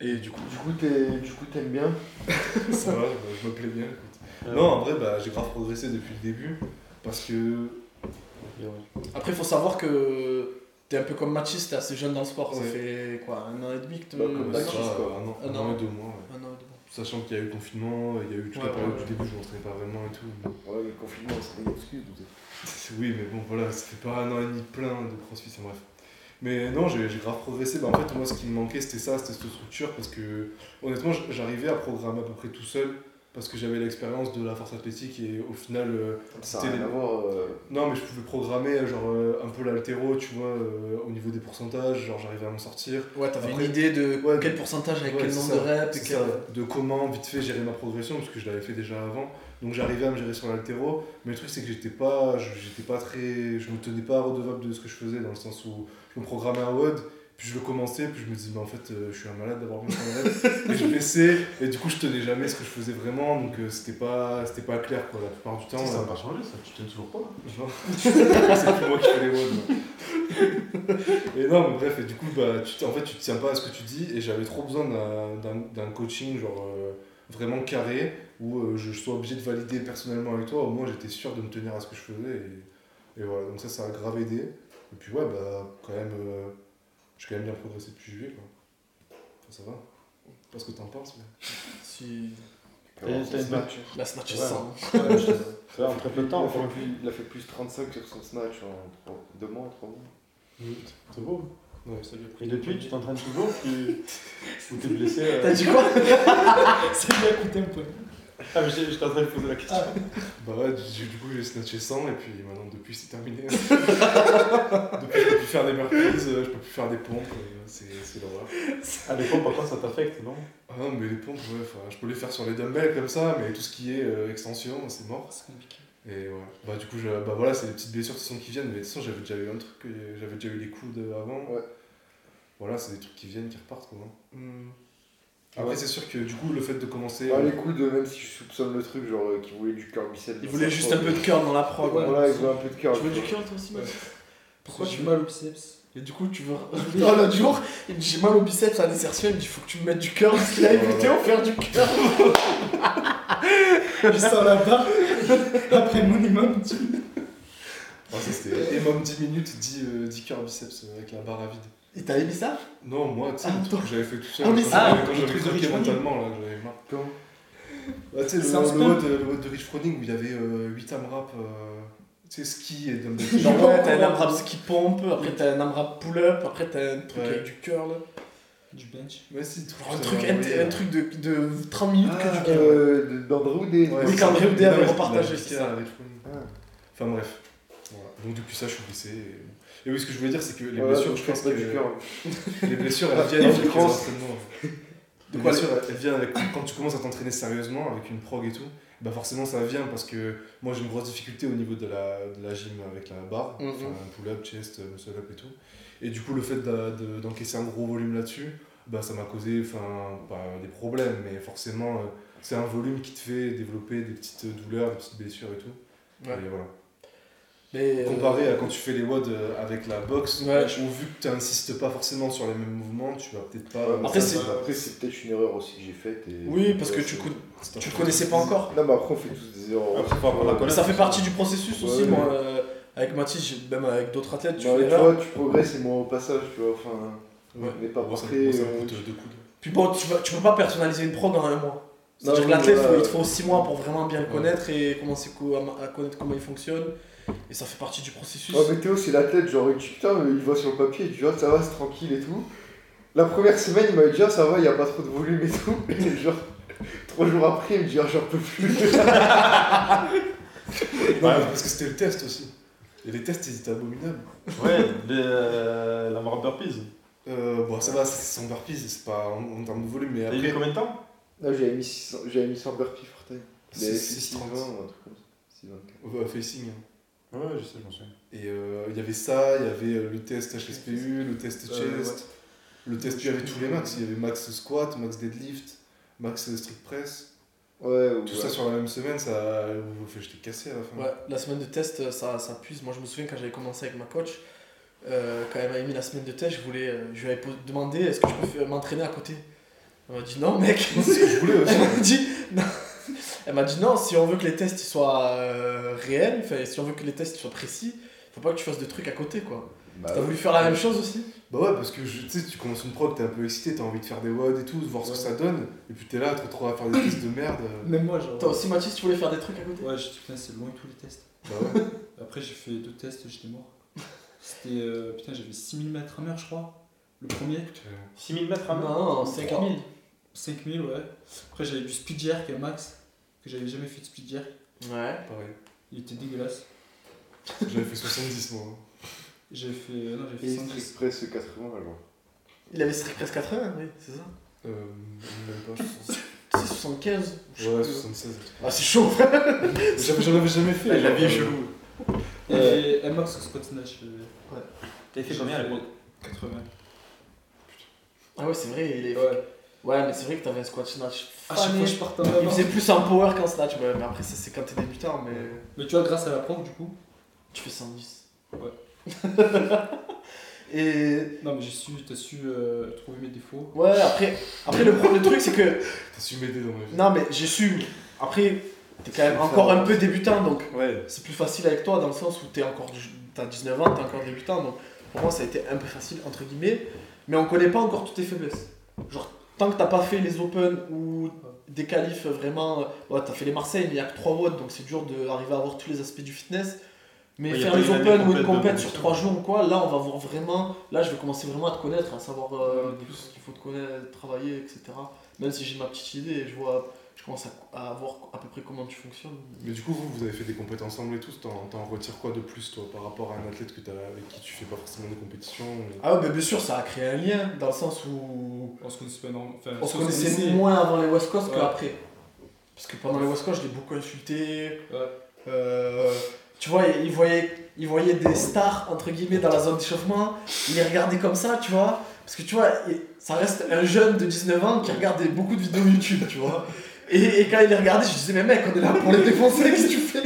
Et du coup, Du coup, t'es- du coup, t'aimes bien. Ça va, bah, je me plais bien, écoute. Non, en vrai, bah, j'ai grave progressé depuis le début, parce que... après, il faut savoir que t'es un peu comme Mathis, t'es assez jeune dans le sport. Ça fait quoi, un an et demi que tu Bah, comme Mathis, ça, quoi. un an, Un un an. et deux mois, ouais. Un an et deux mois. Sachant qu'il y a eu le confinement, il y a eu toute Ouais, la période ouais, du début, je m'entraînais pas vraiment et tout. Ouais, le confinement, c'est une excuse. Oui, mais bon, voilà, ça fait pas un an et demi plein de crossfit, enfin bref. Mais non, j'ai grave progressé. Bah, en fait, moi, ce qui me manquait, c'était ça, c'était cette structure, parce que honnêtement, j'arrivais à programmer à peu près tout seul, parce que j'avais l'expérience de la force athlétique, et au final, euh, Ça C'était n'a rien les- à voir. euh, non, mais je pouvais programmer genre euh, un peu l'altéro, tu vois, euh, au niveau des pourcentages, genre j'arrivais à m'en sortir. Ouais, t'avais Après- une idée de Ouais, quel pourcentage avec Ouais, quel nombre ça, de reps et c'est quel... ça, de comment vite fait gérer ma progression parce que je l'avais fait déjà avant donc j'arrivais à me gérer sur l'altéro mais le truc c'est que j'étais pas je- j'étais pas très je me tenais pas redevable de ce que je faisais dans le sens où je me programmais un WOD puis je le commençais puis je me disais mais en fait euh, je suis un malade d'avoir mis un WOD et je laissais et du coup je tenais jamais ce que je faisais vraiment donc euh, c'était pas c'était pas clair quoi la plupart du temps Ça, ça euh, n'a pas changé, ça. Tu tiens toujours pas. c'est plus moi qui fais les moi. et non, mais bref, et du coup, bah, tu, en fait, tu te tiens pas à ce que tu dis, et j'avais trop besoin d'un- coaching, genre euh, vraiment carré, où euh, je sois obligé de valider personnellement avec toi. Au moins, j'étais sûr de me tenir à ce que je faisais, et, et voilà, donc ça, ça a grave aidé. Et puis, ouais, bah, quand même, j'ai quand même bien progressé depuis juillet, quoi. Enfin, ça va. Pas ce que t'en penses, mais. Si... t'as une snatch. La snatch Ouais. sans. Ouais, Ça, en très peu de Il temps, a, on fait il a fait plus 35 sur son snatch en 2 mois, 3 mois. C'est beau. Ouais, ça lui a pris Et depuis, tu t'entraînes toujours tu... Ou t'es blessé euh, T'as dit quoi C'est bien coûté un peu. Ah, mais j'ai- j'étais en train de poser la question. Bah ouais, du, du coup j'ai snatché 100 et puis maintenant depuis c'est terminé. depuis je peux plus faire des burpees, euh, je peux plus faire des pompes, euh, c'est c'est l'horreur. À l'époque, par contre, ça t'affecte, non? Ah non mais les pompes, ouais, enfin, je peux les faire sur les dumbbells comme ça, mais tout ce qui est euh, extension, c'est mort. C'est compliqué. Et ouais, bah du coup, je, bah voilà, c'est les petites blessures toute façon qui viennent, mais de toute façon j'avais déjà eu un truc, j'avais déjà eu les coudes avant. Ouais. Voilà, c'est des trucs qui viennent, qui repartent quoi. Hmm. Après, c'est sûr que du coup, le fait de commencer. Ah, les coudes, même si je soupçonne le truc, genre euh, qu'ils voulaient du cœur biceps. Il dans voulait sa juste un peu de curl dans la prog. Ouais. Voilà, ils voulaient un peu de cœur. Tu veux tu du curl toi aussi, Pourquoi j'ai mal au biceps Et du coup, tu veux. Oh, l'autre jour, il me dit j'ai mal au biceps à l'insertion, il me dit faut que tu me mettes du curl parce qu'il a écouté en faire du curl. Juste à la barre, après mon imam, tu Ah, ça, c'était. Et même 10 minutes, 10, euh, 10 cœurs biceps euh, avec la barre à vide. Il t'a aimé ça? Non, moi, tu sais, Ah, le truc que j'avais fait tout seul. Ah, mais c'est- ah, quand le j'avais craqué mentalement, là, j'avais marre. Comment Bah, tu sais, le, C'est un le, WOD de Rich Froning où il y avait 8 AMRAP, euh, tu sais, ski et dumbbell. Genre, Genre, ouais, t'as un comment- AMRAP ski pompe, après t'as un AMRAP pull-up, après t'as un truc Ouais. avec du curl. Du bench. Ouais, si, Genre je un t'avais truc, un, euh, truc de, de 30 minutes que Ah, du curl. euh, de- d'Andrew des. Ouais, Oui, c'est qu'André ça. Oudé avait repartagé, c'est ça. à Rich Froning. Ah. Enfin bref. Donc depuis ça, je suis blessé. Et... oui, ce que je voulais dire, c'est que les blessures, je pense que du cœur. les blessures, elles Ah, viennent avec les entraînements. Blessures, elles viennent avec quand tu commences à t'entraîner sérieusement avec une prog et tout. Bah forcément ça vient parce que moi j'ai une grosse difficulté au niveau de la, de la gym avec la barre, enfin pull-up, chest, muscle up et tout. Et du coup le fait de- d'encaisser un gros volume là-dessus, bah ça m'a causé enfin des problèmes mais forcément euh, c'est un volume qui te fait développer des petites douleurs, des petites blessures et tout. Ouais. Et voilà. Mais, euh, Comparé à quand tu fais les WOD euh, avec la boxe, Ouais. où vu que tu n'insistes pas forcément sur les mêmes mouvements, tu vas peut-être pas. Mais Après, c'est- peut-être une erreur aussi que j'ai faite. et- Oui, parce que tu, le peu- connaissais pas encore. Non, mais après, on fait tous des erreurs. Après, Mais connaître. ça fait partie du processus aussi. Ouais, moi, euh, avec Mathis, même avec d'autres athlètes, tu Non, fais mais tu vois, tu progresses et moi au passage, tu vois. Enfin, Ouais. on n'est pas prêt. on-. Puis bon, tu, vas- tu peux pas personnaliser une prog en un mois. Non, C'est-à-dire que l'athlète, il te faut 6 mois pour vraiment bien le connaître et commencer co- à, à connaître comment il fonctionne. Et ça fait partie du processus. Ouais, mais Théo, c'est l'athlète, genre, il dit putain, il voit sur le papier, il dit ah, ça va, c'est tranquille et tout. La première semaine, il m'a dit ah, ça va, il n'y a pas trop de volume et tout. Et genre, trois jours après, il me dit ah, j'en peux plus. Non, mais parce que c'était le test aussi. Et les tests, ils étaient abominables. Ouais, les, euh, la mort burpees. Euh, bon, ça va, c'est sans burpees, c'est pas en, en termes de volume, mais T'as eu après. combien de temps? Là, j'avais mis 600, j'avais mis 100 burpees 6,30. 620 ou un truc comme ça. 624. Ouais, facing. hein. Ouais, je sais, j'en suis. Et euh, il y avait ça, il y avait euh, le test HSPU, le test Euh, chest, le test, il y avait tous les max. Il y avait max squat, max deadlift, max strict press. Ouais, ou Tout ouais. ça sur la même semaine, ça. J'étais cassé à la fin. Ouais, la semaine de test, ça, ça puise. Moi, je me souviens quand j'avais commencé avec ma coach, euh, quand elle m'avait mis la semaine de test, je, voulais, je lui avais demandé est-ce que je peux m'entraîner à côté? Elle m'a dit non, mec. C'est ce que je voulais aussi. Elle m'a dit non. Elle m'a dit non, si on veut que les tests ils soient euh, réels, enfin, si on veut que les tests soient précis, faut pas que tu fasses de trucs à côté quoi. Bah, T'as voulu faire la même chose aussi? Bah ouais, parce que tu sais, tu commences une prog, t'es un peu excité, t'as envie de faire des WOD et tout, de voir ce que ça donne, et puis t'es là, trop trop à faire des tests de merde. Même moi, genre. Toi aussi, Mathis, tu voulais faire des trucs à côté? Ouais, j'ai dit putain, c'est loin tous les tests. Bah ouais. Après, j'ai fait deux tests, j'étais mort. C'était. euh, putain, j'avais 6000 mètres à heure, je crois. Le premier. Putain. 6000 mètres à Non, main non, 5000. 5000, ouais. Après, j'avais du speed jerk à max, que j'avais jamais fait de speed jerk. Ouais. Pareil. Il était dégueulasse. J'avais fait 70 moi. J'avais fait. euh, Non, j'avais Et fait 110. strict press 80 alors. Il avait strict presque 80, oui, c'est ça. Euh, même pas, je pense. C'est 75. je Ouais, crois. 76. Ah, c'est chaud. J'avais- J'en avais jamais fait. Ah, il a genre, bien euh, chelou. Et max au squat snatch. euh, T'as fait combien à l'époque? 80. Ah, ouais, c'est vrai, il est. Ouais. Ouais, mais c'est vrai que t'avais un squat snatch. À chaque fois, je partais en Il avant. faisait plus en power qu'en snatch, ouais, mais après, ça, c'est quand t'es débutant, mais. Mais tu vois, grâce à la prof, du coup. Tu fais 110. Ouais. Et. Non, mais j'ai su, t'as su euh, trouver mes défauts. Ouais, après, après le, pro- le truc, c'est que. T'as su m'aider dans ma vie. Non, mais j'ai su. Après, t'es quand même encore un peu débutant, donc Ouais. c'est plus facile avec toi dans le sens où t'es encore. du- T'as 19 ans, t'es encore débutant, donc pour moi, ça a été un peu facile, entre guillemets. Mais on connaît pas encore toutes tes faiblesses. Genre, tant que t'as pas fait les Open ou des qualifs vraiment. Ouais, t'as fait les Marseille, mais il y a que 3 watts, donc c'est dur d'arriver à avoir tous les aspects du fitness. Mais Ouais, faire les Open ou une compète sur compétition. 3 jours ou quoi, là on va voir vraiment. Là je vais commencer vraiment à te connaître, à savoir euh, Ouais, tout ce qu'il faut te connaître, travailler, etc. Même si j'ai ma petite idée, je vois. Je commence à, à voir à peu près comment tu fonctionnes. Mais du coup, vous, vous avez fait des compétences ensemble et tout, t'en t'en retires quoi de plus, toi, par rapport à un athlète que t'as, avec qui tu fais pas forcément de compétition ou- Ah ouais, mais bien sûr, ça a créé un lien, dans le sens où On se connaissait pas énormément. Enfin, on se se connaissait connaissait. moins avant les West Coast Ouais. qu'après. Parce que pendant les West Coast, je l'ai beaucoup insulté. Ouais. Euh, tu vois, il voyait, il voyait des stars, entre guillemets, dans la zone d'échauffement, il les regardait comme ça, tu vois, parce que tu vois, ça reste un jeune de 19 ans qui regardait beaucoup de vidéos YouTube, tu vois. Et, et quand il les regardait, je disais, mais mec, on est là pour les défoncer, qu'est-ce que tu fais?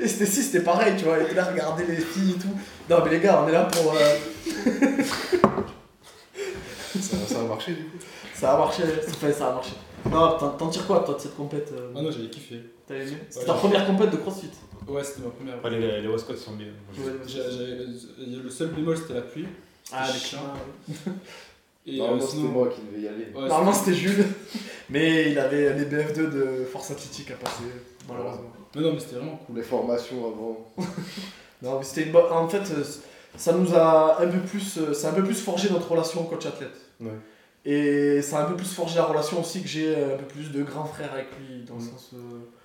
Et c'était si, c'était pareil, tu vois, il était là à regarder les filles et tout. Non, mais les gars, on est là pour. euh, Ça, ça a marché du coup. ça a marché, enfin, ça a marché. Non, t'en t'en tires quoi, toi, de cette compète euh, Ah non, j'avais kiffé. T'as aimé? C'était Ouais, ta première compète de CrossFit Ouais, c'était ma première. Après, les, les Westcott sont bien. Ouais, J'ai- j'ai- il y a Le seul bémol, c'était la pluie. Ah, les chiens. Et Normalement, euh, c'était sinon. moi qui devais y aller. Ouais, Normalement, c'était- c'était Jules, mais il avait les BF2 de force athlétique à passer, malheureusement. Non, non, mais c'était vraiment cool. Les formations avant. Non, mais c'était une bonne. En fait, euh, ça nous a un peu plus. euh, Ça a un peu plus forgé notre relation coach-athlète. Ouais. Et ça a un peu plus forgé la relation aussi que j'ai un peu plus de grand frère avec lui, dans le sens. euh,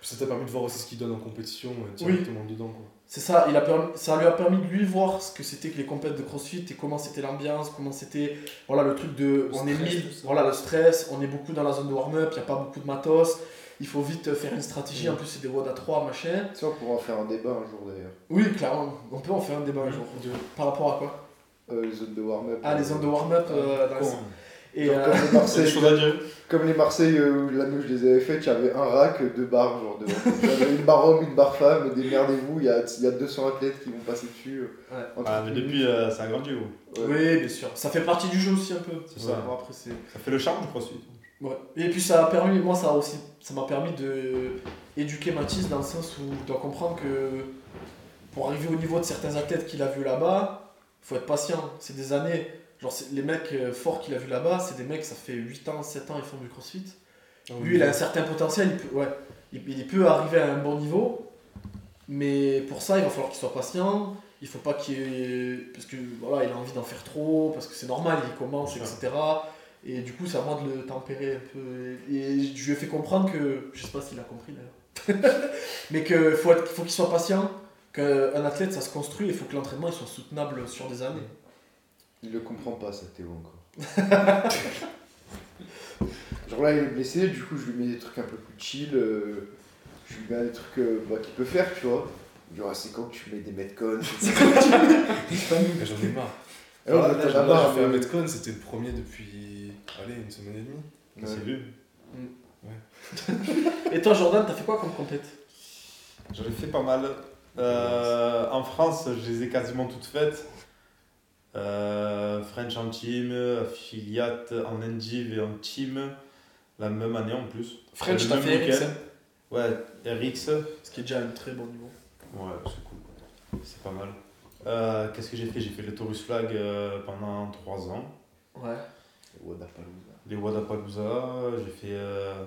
ça t'a permis de voir aussi ce qu'il donne en compétition euh, directement dedans. Quoi. C'est ça, il a permis, ça lui a permis de lui voir ce que c'était que les compètes de crossfit et comment c'était l'ambiance, comment c'était voilà, le truc de. Le on est mille, voilà, le stress, on est beaucoup dans la zone de warm-up, il n'y a pas beaucoup de matos, il faut vite faire une stratégie, en plus c'est des WOD à 3, machin. Ça, on pourra en faire un débat un jour d'ailleurs. Oui, clairement, on peut en faire un débat un jour. Par rapport à quoi? Euh, les zones de warm-up. Ah, les zones de warm-up euh, dans les- Con. Et, Genre euh, comme les C'est des Marseille, choses à dire. comme les Marseille euh, où l'année où je les avais faites, il y avait un rack, deux barres, genre. Il avait une barre homme, une barre femme, démerdez-vous, il y a, il y a 200 athlètes qui vont passer dessus. euh, Ouais. Ah, 30 mais depuis, euh, ça a grandi. Ouais. Oui, bien sûr. Ça fait partie du jeu aussi un peu. C'est ça. Bon, après, c'est... Ça fait le charme du crossfit. Ouais. Et puis ça a permis, moi ça a aussi, ça m'a permis de éduquer Mathis dans le sens où il doit comprendre que pour arriver au niveau de certains athlètes qu'il a vu là-bas, faut être patient. C'est des années. Genre les mecs euh, forts qu'il a vu là-bas, c'est des mecs, ça fait 8 ans, 7 ans, ils font du crossfit. Lui, il a un certain potentiel, il peut, ouais, il, il peut arriver à un bon niveau, mais pour ça, il va falloir qu'il soit patient. Il faut pas qu'il ait- parce que voilà, il a envie d'en faire trop, parce que c'est normal, il commence, etc. Et du coup, c'est à moi de le tempérer un peu. Et je lui ai fait comprendre que, je sais pas s'il a compris d'ailleurs, mais qu'il faut, être- faut qu'il soit patient, qu'un athlète, ça se construit, il faut que l'entraînement soit soutenable sur des années. Il le comprend pas, ça, Théo, encore. Genre là, il est blessé, du coup, je lui mets des trucs un peu plus chill. euh, je lui mets des trucs euh, bah, qu'il peut faire, tu vois. Genre, ah, c'est quand que tu mets des metcons C'est quand tu Mais J'en ai marre. Ah ouais, Là, t'en là, as j'ai marre, fait un mais- Metcon, c'était le premier depuis allez, une semaine et demie. Ouais. C'est vu. Et toi, Jordan, t'as fait quoi comme compète? J'en ai fait pas mal. Euh, en France, je les ai quasiment toutes faites. Euh, French en team, affiliate en NGIV et en team, la même année en plus. French, Le t'as fait. RXM, Ouais, RX. ce qui est déjà un très bon niveau. Ouais, c'est cool. C'est pas mal. Euh, Qu'est-ce que j'ai fait? J'ai fait le Taurus Flag euh, pendant 3 ans. Ouais. Wadapalooza. Les Wadapalooza, j'ai fait euh,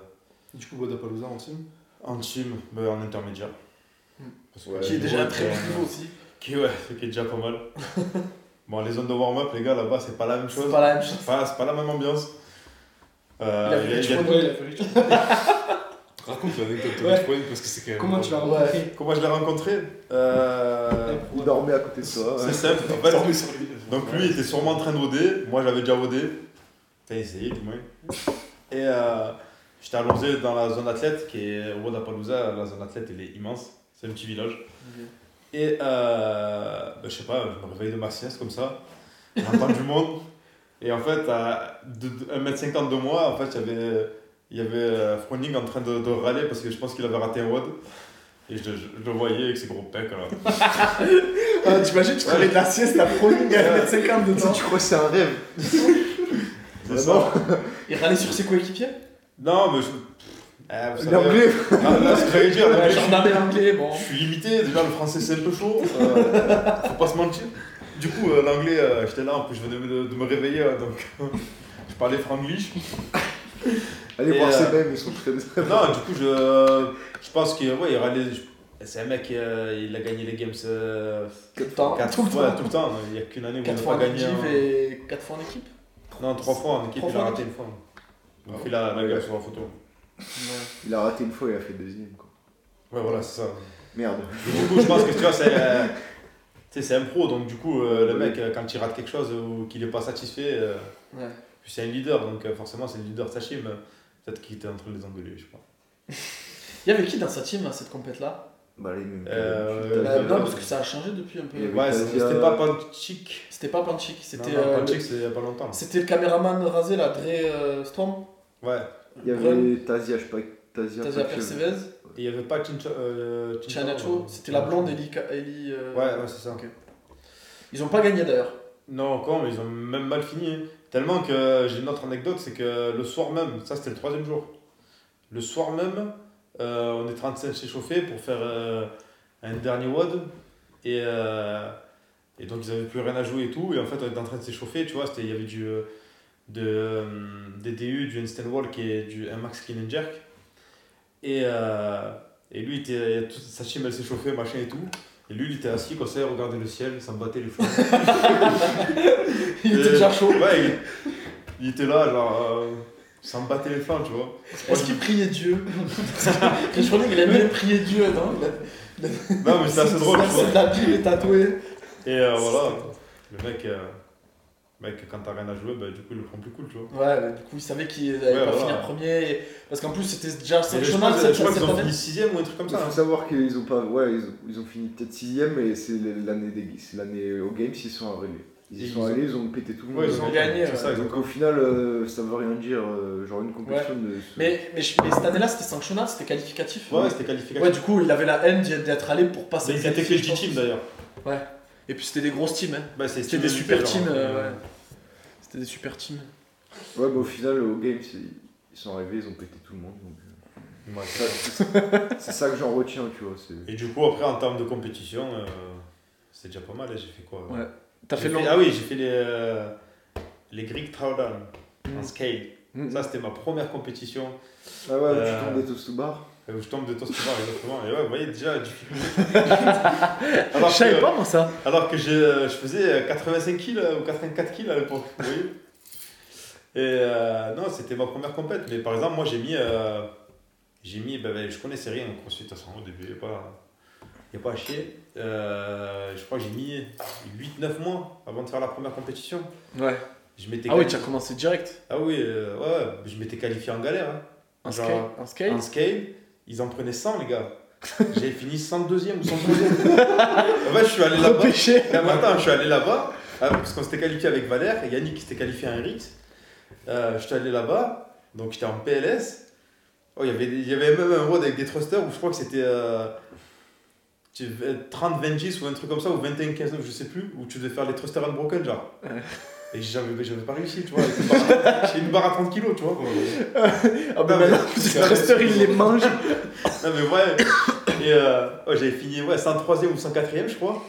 Du coup, Wadapalooza en team. en team, mais en intermédiaire. Hmm. Parce que Ouais. Qui est les déjà un très euh, bon niveau aussi. Qui, ouais, qui est déjà pas mal. bon, les zones de warm-up, les gars, là-bas, c'est pas la même chose. C'est pas la même chose. Enfin, c'est pas la même ambiance. Euh, Il a fait des il. Raconte l'anecdote de. Rich Point parce que c'est quand même. Comment tu l'as Ouais. rencontré Comment je l'ai rencontré Euh, Il dormait à côté de toi. C'est simple. En fait, Dormez sur lui. donc lui, il était sûrement en train de voder. Moi, j'avais déjà vodé. Enfin, essayé, du moins. Et euh, j'étais allongé dans la zone athlète, qui est au Wadapalooza. La zone athlète, elle est immense. C'est un petit village. Et euh, ben, je sais pas, je me réveille de ma sieste comme ça, j'entends du monde. Et en fait, à de- de- 1m50 de moi, en fait, il y avait, il y avait euh, Froning en train de, de râler parce que je pense qu'il avait raté un WOD. Et je, je- je le voyais avec ses gros pecs là. Ah, T'imagines, tu te réveilles de la sieste, la proning à 1m50 de sais, tu crois que c'est un rêve C'est ça. Il râlait sur ses coéquipiers? Non, mais je. Vous savez- L'anglais Non, là, ce que j'allais dire, Ouais, je, l'anglais, bon. je suis limité. Déjà, le français c'est un peu chaud. euh, faut pas se mentir. Du coup, euh, l'anglais, euh, j'étais là, en plus, je venais de, de me réveiller, euh, donc je parlais franglish. Allez Et, voir euh, ses mêmes, ils sont très très Non, du coup, je, je pense qu'il ouais, il râlait. je- C'est un mec, euh, il a gagné les games euh, Tout le temps. 4 tout le fois, temps. tout le temps. Il n'y a qu'une année où il 4 n'a fois pas en gagné. équipe un- et 4 fois en équipe? Non, 3 fois en équipe, Trois il fois a en raté une fois. Il a la, la gueule sur la photo. Il a raté une fois, il a fait deuxième. Quoi. Ouais, voilà, c'est ça. Merde. Et du coup, je pense que tu vois, c'est. euh, tu sais, c'est un pro, donc du coup, euh, le mec, euh, quand il rate quelque chose ou qu'il n'est pas satisfait, euh, Ouais. puis c'est un leader, donc euh, forcément, c'est le leader de sa team. Peut-être qu'il était en train de les engueuler, je sais pas. Il y avait qui dans sa team à cette compète là Bah, les. Euh, Bah, non, parce que ça a changé depuis un peu. Ouais, c'était pas Panchik. C'était pas Panchik, c'était euh, Panchik, c'est il y a pas longtemps. c'était le caméraman rasé là, Dre euh, Storm, Ouais. Il y avait Tasia, je sais pas. Tasia. Tasia. Percevez, Et il y avait pas Chincha. Euh, Chincha, Chanacho, euh, c'était la blonde Ellie. Ellie, euh, Ouais, ouais, c'est ça. Ok. Ils ont pas gagné d'ailleurs. Non, encore, mais ils ont même mal fini. hein. Tellement que j'ai une autre anecdote, c'est que le soir même, ça c'était le troisième jour, le soir même, euh, on est en train de s'échauffer pour faire euh, un dernier WOD. Et, euh, et donc ils avaient plus rien à jouer et tout. Et en fait, on était en train de s'échauffer, tu vois. c'était- Il y avait du, euh, de, euh, des DU, du qui est du max clean and jerk. Et, euh, et lui, était, toute sa team elle s'échauffait, machin et tout. Et lui, il était assis comme ça, il regardait le ciel, ça me battait les flancs. Il était Et- déjà chaud. Ouais, il, il était là, genre, euh, ça me battait les flancs, tu vois. Est-ce qu'il priait Dieu Je croyais qu'il aimait prier Dieu, non Non, mais c'est assez drôle, la Bible est tatouée. Et euh, voilà, le mec, euh, mec, quand t'as rien à jouer, bah, du coup, il le prend plus cool, tu vois. Ouais, bah, du coup, il savait qu'il allait Ouais, pas voilà. finir premier. et- Parce qu'en plus, c'était déjà Et je sanctionnable pense, cette, je crois cette qu'ils ont année. fini 6ème ou un truc comme Il ça. faut hein. savoir qu'ils ont pas. Ouais, ils ont, ils ont fini peut-être 6ème, mais c'est l'année des c'est l'année au Games, ils sont arrivés. Ils y Ils sont ont- allés, ils ont pété tout le monde. Ouais, ils ont gagné, C'est ouais. ça, Donc au final, euh, ça veut rien dire. euh, genre une compétition de. Mais, mais, je- mais cette année-là, c'était sanctionnable, c'était qualificatif. Ouais, c'était qualificatif. Ouais, du coup, il avait la haine d'être allé pour passer. Mais ils étaient que le team d'ailleurs. Ouais. Et puis c'était des grosses teams. Hein. Bah, C'était Team des super genre. teams. euh, ouais. C'était des super teams. Ouais, mais au final, au Games, ils sont arrivés, ils ont pété tout le monde. Donc, euh, Ouais. ça, c'est- ça que j'en retiens, tu vois. c'est- Et du coup, après, en termes de compétition, euh, c'est déjà pas mal. hein, J'ai fait quoi Ouais. T'as J'ai fait. Ah oui, j'ai fait les, euh, les Greek Throwdown en Mm. scale. Mm. Ça, c'était ma première compétition. Ah ouais, Euh, tu tombes des toasts to bar. Euh, Où je tombe de toast bar, exactement. Et ouais, vous voyez déjà difficulté. alors, Je savais que, pas, moi, ça. alors que j'ai- euh, je faisais 85 kills ou 84 kills à l'époque. Vous voyez Et euh, non, c'était ma première compète. Mais par exemple, moi, j'ai mis. euh, j'ai mis. bah, bah, je connaissais rien en crossfit au début. Il n'y a, a pas à chier. Euh, je crois que j'ai mis 8-9 mois avant de faire la première compétition. Ouais. Je m'étais Ah oui, tu as commencé direct. Ah oui, euh, ouais, je m'étais qualifié en galère. hein. En Genre, scale. En scale. En scale, ils en prenaient 100, les gars. J'ai fini 102e ou 103e. en fait, je suis allé là-bas. Attends, je suis allé là-bas, euh, parce qu'on s'était qualifié avec Valère et Yannick qui s'était qualifié en RX. Euh, je suis allé là-bas, donc j'étais en PLS. Oh, il y avait- il y avait même un road avec des thrusters où je crois que c'était euh, tu- 30 20 ou un truc comme ça, ou 21 15 je sais plus, où tu devais faire les thrusters unbroken, genre. Et j'avais j'avais pas réussi, tu vois. J'ai une barre à 30 kilos, tu vois. Ah bah mais- maintenant, le thruster, il les mange. Non mais ouais. Et euh, ouais, j'avais fini ouais, 103e ou 104e je crois.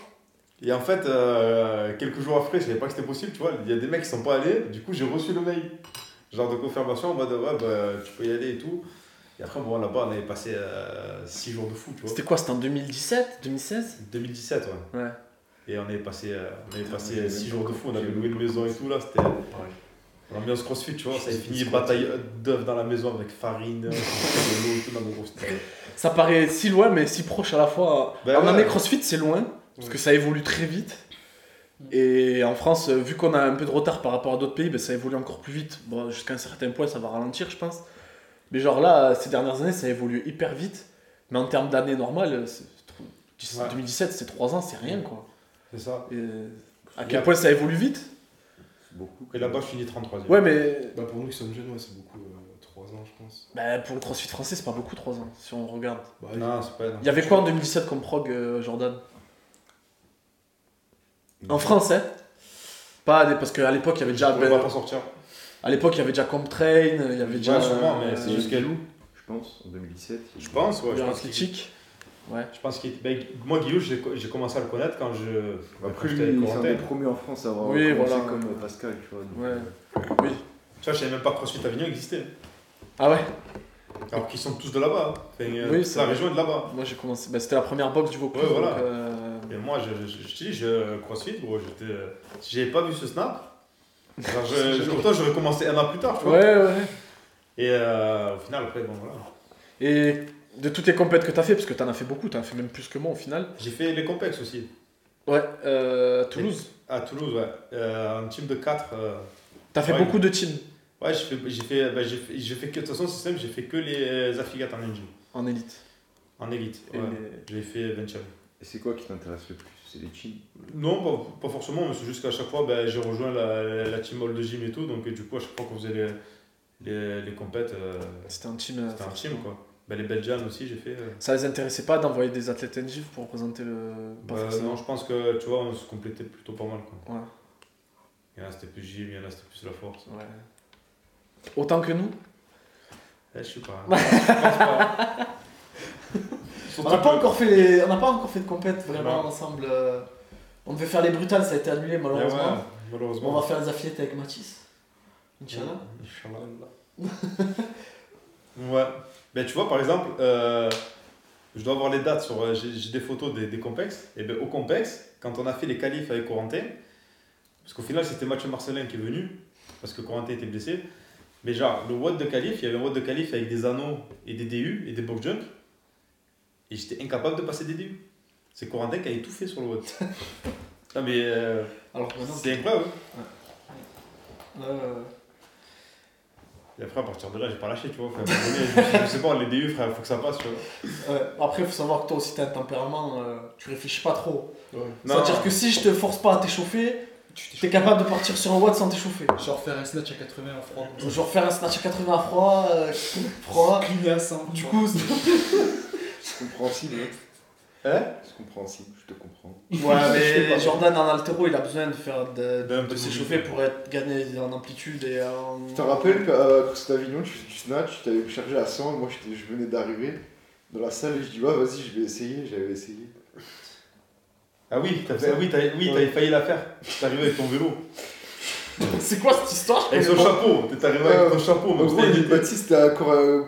Et en fait, euh, quelques jours après, je savais pas que c'était possible, tu vois. Il y a des mecs qui sont pas allés, du coup j'ai reçu le mail. Genre de confirmation en mode ouais, bah, tu peux y aller et tout. Et après, bon, là-bas, on avait passé 6 jours de fou, tu vois. C'était quoi C'était en 2017 2016 2017, ouais. Ouais. Et on avait passé, euh, on avait passé Ouais, 6 j'ai jours de fou, on avait loué une maison et tout, là, c'était l'ambiance crossfit, tu vois. Ça avait fini bataille d'œufs dans la maison avec farine, de l'eau, tout dans le gros. c'était- Ça paraît si loin, mais si proche à la fois. Ben en ouais. année CrossFit, c'est loin, parce que ça évolue très vite. Et en France, euh, vu qu'on a un peu de retard par rapport à d'autres pays, ben, ça évolue encore plus vite. Bon, jusqu'à un certain point, ça va ralentir, je pense. Mais genre là, ces dernières années, ça évolue hyper vite. Mais en termes d'années normales, c'est- Ouais. 2017, c'est 3 ans, c'est rien quoi. C'est ça. Et à quel point ça évolue vite C'est beaucoup. Et là-bas, je finis 33 e Ouais, mais Bah, pour nous qui sommes jeunes, ouais, c'est beaucoup. 3 ans, je pense. bah, pour le CrossFit français, c'est pas beaucoup 3 ans, si on regarde. Bah, Non, c'est pas. non. Il y avait quoi en 2017 comme prog, euh, Jordan? En France, hein Pas des- parce qu'à l'époque, il y avait déjà. On va pas sortir. À l'époque, il y avait déjà Comtrain, il y avait déjà. Ouais, sûrement, mais euh, c'est juste qu'elle loue. Je pense, en 2017. Je pense, ouais. il y Je pense. Ouais. je pense qu'il. ben, moi, Guillaume, j'ai j'ai commencé à le connaître quand je. Après, quand j'étais lui, avec c'est un des premiers en France à avoir Oui, voilà. comme Pascal, tu vois. donc, Ouais. euh, Oui. Tu vois, je savais même pas que CrossFit Avignon existait. Ah ouais? Alors qu'ils sont tous de là-bas. hein. Enfin, euh, Oui, toute c'est la vrai. région est de là-bas. Moi, j'ai commencé. Bah, c'était la première box du Vaucluse. Ouais, voilà. donc, euh, Et moi, je, je, je, te dis, je CrossFit, gros, j'étais. Si j'avais pas vu ce snap, je, je, autant j'aurais commencé un an plus tard, tu vois. Ouais, ouais. Et euh, au final, après, bon, voilà. Et de toutes les compètes que t'as fait, parce que t'en as fait beaucoup, t'en as fait même plus que moi au final. J'ai fait les complexes aussi. Ouais, euh, Toulouse. À Toulouse, ouais. Euh, un team de 4. T'as fait Ouais. beaucoup de teams Ouais, j'ai fait, j'ai fait, bah, j'ai fait, j'ai fait que, de toute façon, c'est simple, j'ai fait que les affiliates en engine. en élite. En élite, Et ouais. les- J'ai fait 20 Et c'est quoi qui t'intéresse le plus? C'est les chins Non, pas, pas forcément, mais c'est juste qu'à chaque fois, ben, j'ai rejoint la, la team hall de gym et tout, donc du coup, à chaque fois qu'on faisait les, les, les compètes, euh, C'était un team. euh, c'était un team quoi. Ben, les Belgians aussi, j'ai fait. euh, Ça les intéressait pas d'envoyer des athlètes NGIF pour représenter le. Pas bah, non, je pense que tu vois, on se complétait plutôt pas mal quoi. Ouais. Il y en a c'était plus gym, il y en a c'était plus la force. Ouais. Autant que nous Eh, je sais pas. je pense pas. On n'a pas encore fait les... on pas encore fait de compète vraiment ensemble. euh. On devait faire les brutales, ça a été annulé Eh malheureusement. ouais, malheureusement. On va faire les affiliés avec Mathis. Inch'Allah. Inch'Allah. Ouais. Ben, tu vois, par exemple, euh, je dois avoir les dates sur. euh, J'ai des photos des, des complex. Et ben, au complex, quand on a fait les qualifs avec Corentin, parce qu'au final, c'était Mathieu Marcelin qui est venu, parce que Corentin était blessé. Mais genre, le WOD de qualif, il y avait un WOD de qualif avec des anneaux et des DU et des box jump. Et j'étais incapable de passer des DU. C'est Corentin qui avait tout fait sur le WOD. non, mais euh, Alors c'est incroyable. euh, Et après, à partir de là, j'ai pas lâché, tu vois. À je c'est bon, les DU, frère, faut que ça passe, tu vois. ouais. Après, il faut savoir que toi aussi, tu as un tempérament, euh, tu réfléchis pas trop. Ouais. C'est-à-dire que si je te force pas à t'échauffer, Tu es capable de partir sur un watt sans t'échauffer. Genre faire un snatch à 80 en froid. Genre faire un snatch à 80 à froid, euh, froid. À 100. Du coup, c'est- C'est compréhensible. Hein. Hein C'est compréhensible, je te comprends. Ouais, Je mais pas. Jordan en altéro, il a besoin de faire de, s'échauffer pour être, gagner en amplitude et en. Tu te rappelles qu'à Costa Avignon, tu fais du snatch, tu t'avais chargé à 100, et moi je venais d'arriver dans la salle et je dis ouais vas-y je vais essayer, j'avais essayé. Ah oui, t'as fait- oui, t'avais oui, t'avais failli la faire. T'es arrivé avec ton vélo. C'est quoi cette histoire? Avec son chapeau. T'es arrivé avec ton chapeau. En gros. Baptiste euh,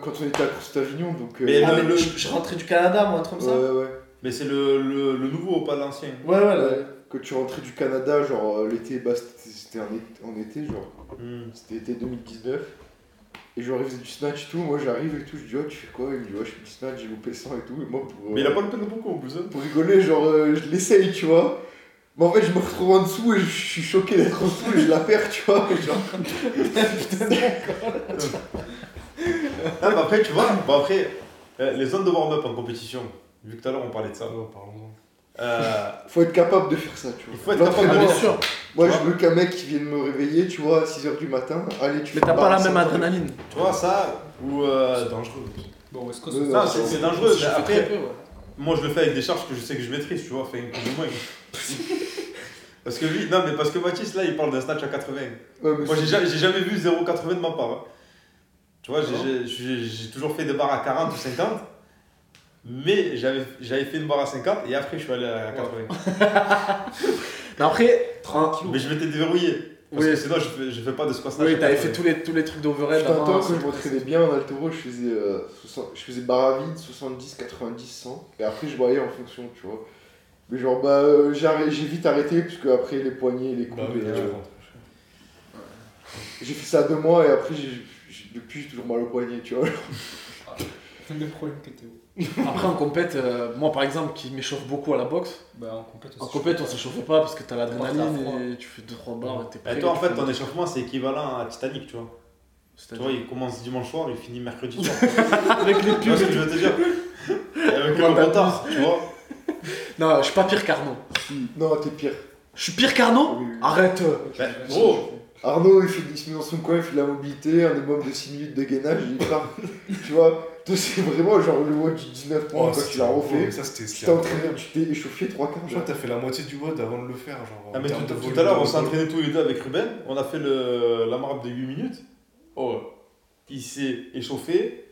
quand on était à Costa Avignon donc. euh, Mais Ah, le- mais le- je, je rentrais du Canada, moi, un truc comme ça? ouais, ouais. Mais c'est le, le, le nouveau, pas l'ancien. Ouais, ouais, Ouais. ouais. Quand tu rentrais du Canada, genre euh, l'été, bah, c'était en, été- en été, genre Hmm. c'était été 2019. Et genre il faisait du snatch et tout, moi j'arrive et tout, je dis oh tu fais quoi? Il me dit ouais je fais du snatch, j'ai loupé 100 et tout, et moi pour, euh, Mais il a pas le peine de beaucoup en plus. hein. pour rigoler, genre euh, je l'essaye tu vois. Mais en fait je me retrouve en dessous et je suis choqué d'être en dessous et je la perds tu vois. et genre, Ah, bah après, tu vois, bon, après, euh, les zones de warm-up en compétition, vu que tout à l'heure on parlait de ça, Oh, parlons-en. euh, faut être capable de faire ça tu vois. il faut être capable de bien sûr. Moi je veux qu'un mec qui vienne me réveiller tu vois à 6h du matin, allez tu Mais fais t'as pas la même à 5. adrénaline. Tu vois, ça, ou. euh, C'est dangereux. Bon, est-ce que Ouais, c'est non, ouais, c'est ouais. c'est dangereux. Je fais après, peu, ouais. moi je le fais avec des charges que je sais que je maîtrise, tu vois, fait une plus ou moins. Parce que lui, non, mais parce que Mathis là il parle d'un snatch à 80. Ouais, mais Moi, j'ai jamais, j'ai jamais vu 0,80 de ma part. hein. Tu vois, j'ai j'ai toujours fait des barres à 40 ou 50. Mais j'avais j'avais fait une barre à 50 et après je suis allé à 80. Mais après, en- Mais je m'étais déverrouillé. Parce Oui. que sinon je fais, je fais pas de squat oui, t'avais 80. fait tous les, tous les trucs d'overhead Putain, avant. temps, quand je m'entraînais bien en altéro, je faisais, euh, 60 je faisais barre à vide, 70, 90, 100. Et après, je voyais en fonction, tu vois. Mais genre, bah, euh, j'ai vite arrêté, parce que après, les poignets, les coudes, Bah oui, euh, j'ai fait ça deux mois, et après, j'ai- j'ai- depuis, j'ai toujours mal au poignet, tu vois. le même problème que Théo. Après, en compète, euh, moi par exemple, qui m'échauffe beaucoup à la boxe, Bah, en compète aussi. en compète, on s'échauffe pas parce que t'as l'adrénaline et tu fais 2-3 barres et t'es prêt. Et toi en fait ton échauffement c'est équivalent à Titanic, tu vois. Tu vois, il commence dimanche soir, il finit mercredi soir. Avec les tu vois ce pubs. que je veux te dire Avec le retard, tu vois. Non, je suis pas pire qu'Arnaud. Non, t'es pire. Je suis pire qu'Arnaud Oui, oui. Arrête Bah, Arnaud, il, fait, il se met dans son coin, il fait de la mobilité, un minimum de 6 minutes de gainage, il part. tu vois, c'est vraiment genre le WOD du 19 points Oh, quand tu l'as refait. mais ça, c'était Tu t'es entraîné, tu t'es échauffé 3 quarts que t'as fait la moitié du WOD avant de le faire. Genre, Ah, mais tout, à l'heure, on s'est entraînés tous les deux avec Ruben. On a fait le, la marque de 8 minutes. Oh, il s'est échauffé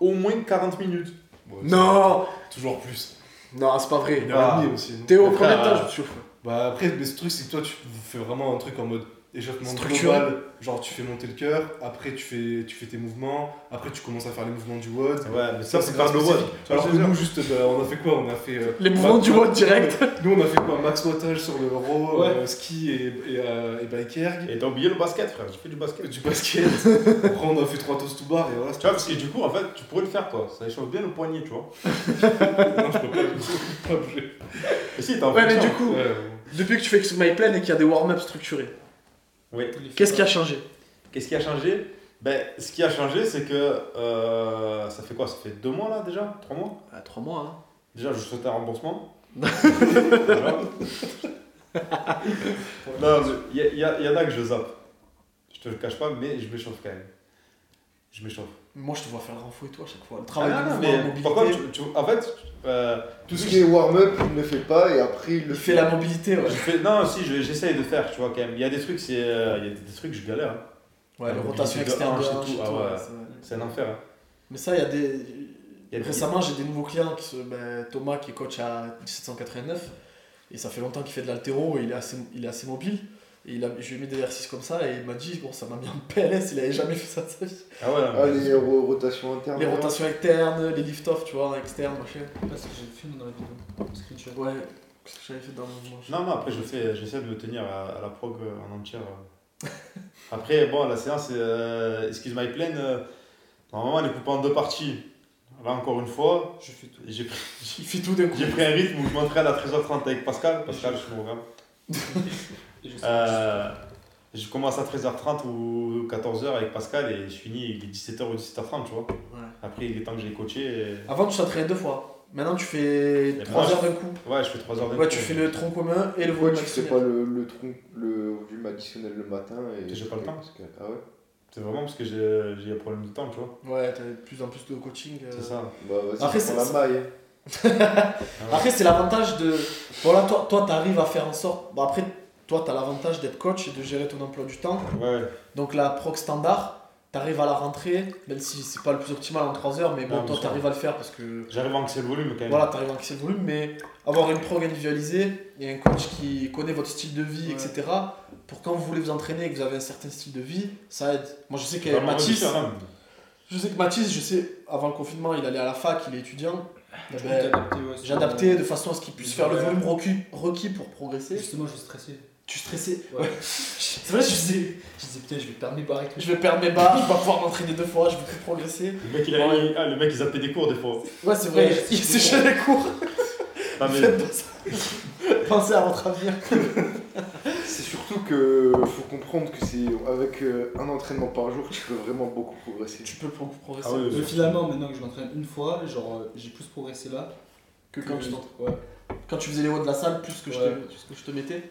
au moins 40 minutes. Ouais, Non Toujours plus. Non, c'est pas vrai. Heure et demie aussi. non Théo, combien de temps je me chauffe Bah après, mais ce truc, c'est que toi, tu fais vraiment un truc en mode échauffement global. Genre, tu fais monter le cœur, après, tu fais, tu fais tes mouvements, après, tu commences à faire les mouvements du WOD. Ouais, mais Ça, ça, c'est pas le. WOD. Alors que nous, juste, bah, on a fait quoi? On a fait. euh, Les mouvements du WOD direct. Nous, on a fait quoi? Max wattage sur le row, Ouais. euh, ski et, et, euh, et bike erg. Et t'as oublié le basket, frère. J'ai fait du basket. Du basket. Après, on a fait trois toasts to bar et voilà. Tu vois, parce que du coup, en fait, tu pourrais le faire, quoi. Ça échauffe bien le poignet, tu vois. non, je peux pas, du coup, je peux pas bouger. Et si, en Ouais, mais du coup, depuis que tu fais que My Plan et qu'il y a des warm-up structurés, Oui. qu'est-ce qui a changé? Qu'est-ce qui a changé? Ben, ce qui a changé, c'est que euh, ça fait quoi? Ça fait deux mois là déjà? Trois mois? Ah, trois mois, hein. Déjà, je souhaite un remboursement. Voilà. non, il y, a- y en a que je zappe. Je te le cache pas, mais je m'échauffe quand même. Je m'échauffe. Moi, je te vois faire le renfort et tout à chaque fois. Le Ah, travail de non, mouvement, mais la mobilité. par contre, tu- tu- en fait, euh, Tout ce qui est warm-up, il ne le fait pas et après il le il fait la mobilité, ouais. je fais, non, si, je- j'essaye de faire, tu vois, quand même. Il y a des trucs, c'est, euh, il y a des, des trucs, je galère. hein. Ouais, La rotation externe hanche tout, ah ouais. c'est. C'est un enfer. hein. Mais ça, il y a des. Il y a des- Récemment, j'ai des nouveaux clients, qui se... ben, Thomas qui est coach à 1789, et ça fait longtemps qu'il fait de l'altéro, et il est assez, il est assez mobile. Et il a... je lui ai mis des exercices comme ça, et il m'a dit, bon, ça m'a mis en PLS, il avait jamais fait ça de sa vie. Ah ouais, Ah, mais- les ro- rotations internes. Les rotations externes, les lift-off, tu vois, externes, machin. Pas ce que j'ai fait dans la vidéo. Screenshot. Ouais, ce que j'avais fait dans le mouvement. Non, non, après, je fais, j'essaie de me tenir à, à la prog euh, en entière. euh. Après, bon, la séance, euh, Excuse My Plane, euh, normalement, elle est coupée en deux parties. Là, encore une fois, Je fais tout. j'ai pris, Il fait tout d'un coup. j'ai pris un rythme où je m'entraîne à 13h30 avec Pascal. Pascal, je suis mon programme. Euh, je commence à 13h30 ou 14h avec Pascal et je finis, il est 17h ou 17h30, tu vois. Ouais. Après, il est temps que j'ai coaché. et- Avant, tu t'entraînais deux fois. Maintenant, tu fais Et 3 moi, heures d'un coup. Ouais, je fais 3 heures d'un Ouais, coup. tu fais le tronc commun et le volume tu fais pas le, le tronc, le volume additionnel le matin et J'ai pas le temps. parce que- Ah ouais C'est vraiment parce que j'ai j'ai un problème de temps, tu vois. Ouais, t'as de plus en plus de coaching. euh. C'est ça. Bah Après, c'est- la maille. Après, c'est l'avantage de. Voilà, toi, toi, t'arrives à faire en sorte. Bon, après, toi, t'as l'avantage d'être coach et de gérer ton emploi du temps. Ouais. Donc, la proc standard, t'arrives à la rentrée, même si c'est pas le plus optimal en 3 heures, mais bon, Non, toi, sûr. t'arrives à le faire parce que. J'arrive à encaisser le volume quand même. Voilà, t'arrives à encaisser le volume, mais avoir une prog individualisée et un coach qui connaît votre style de vie, Ouais. etc., pour quand vous voulez vous entraîner et que vous avez un certain style de vie, ça aide. Moi, je sais que Vraiment Mathis, je sais que Mathis, je sais, avant le confinement, il allait à la fac, il est coup, Ben, t'as adapté, ouais, J'ai adapté de façon à ce qu'il puisse faire le volume requis, requis pour progresser. Justement, je stressais. Tu stressais Ouais. Ouais. C'est vrai, je disais, Je disais, putain, je vais perdre mes barres et tout. je vais perdre mes barres, je vais pas pouvoir m'entraîner deux fois, je vais plus progresser. Le mec, il a, Ouais. ah, le mec, il zappait des cours des fois. Ouais, c'est vrai, Ouais, il c'est séchait les cours. Non, mais, Faites pas ça. Pensez à votre avenir. C'est surtout que faut comprendre que c'est avec euh, un entraînement par jour, tu peux vraiment beaucoup progresser. Tu peux pro- progresser Ah finalement, maintenant que je m'entraîne une fois, genre, euh, j'ai plus progressé là que quand tu t'entraînes. Ouais. Quand tu faisais les hauts de la salle, plus que, je, Ouais. te, plus que je te mettais.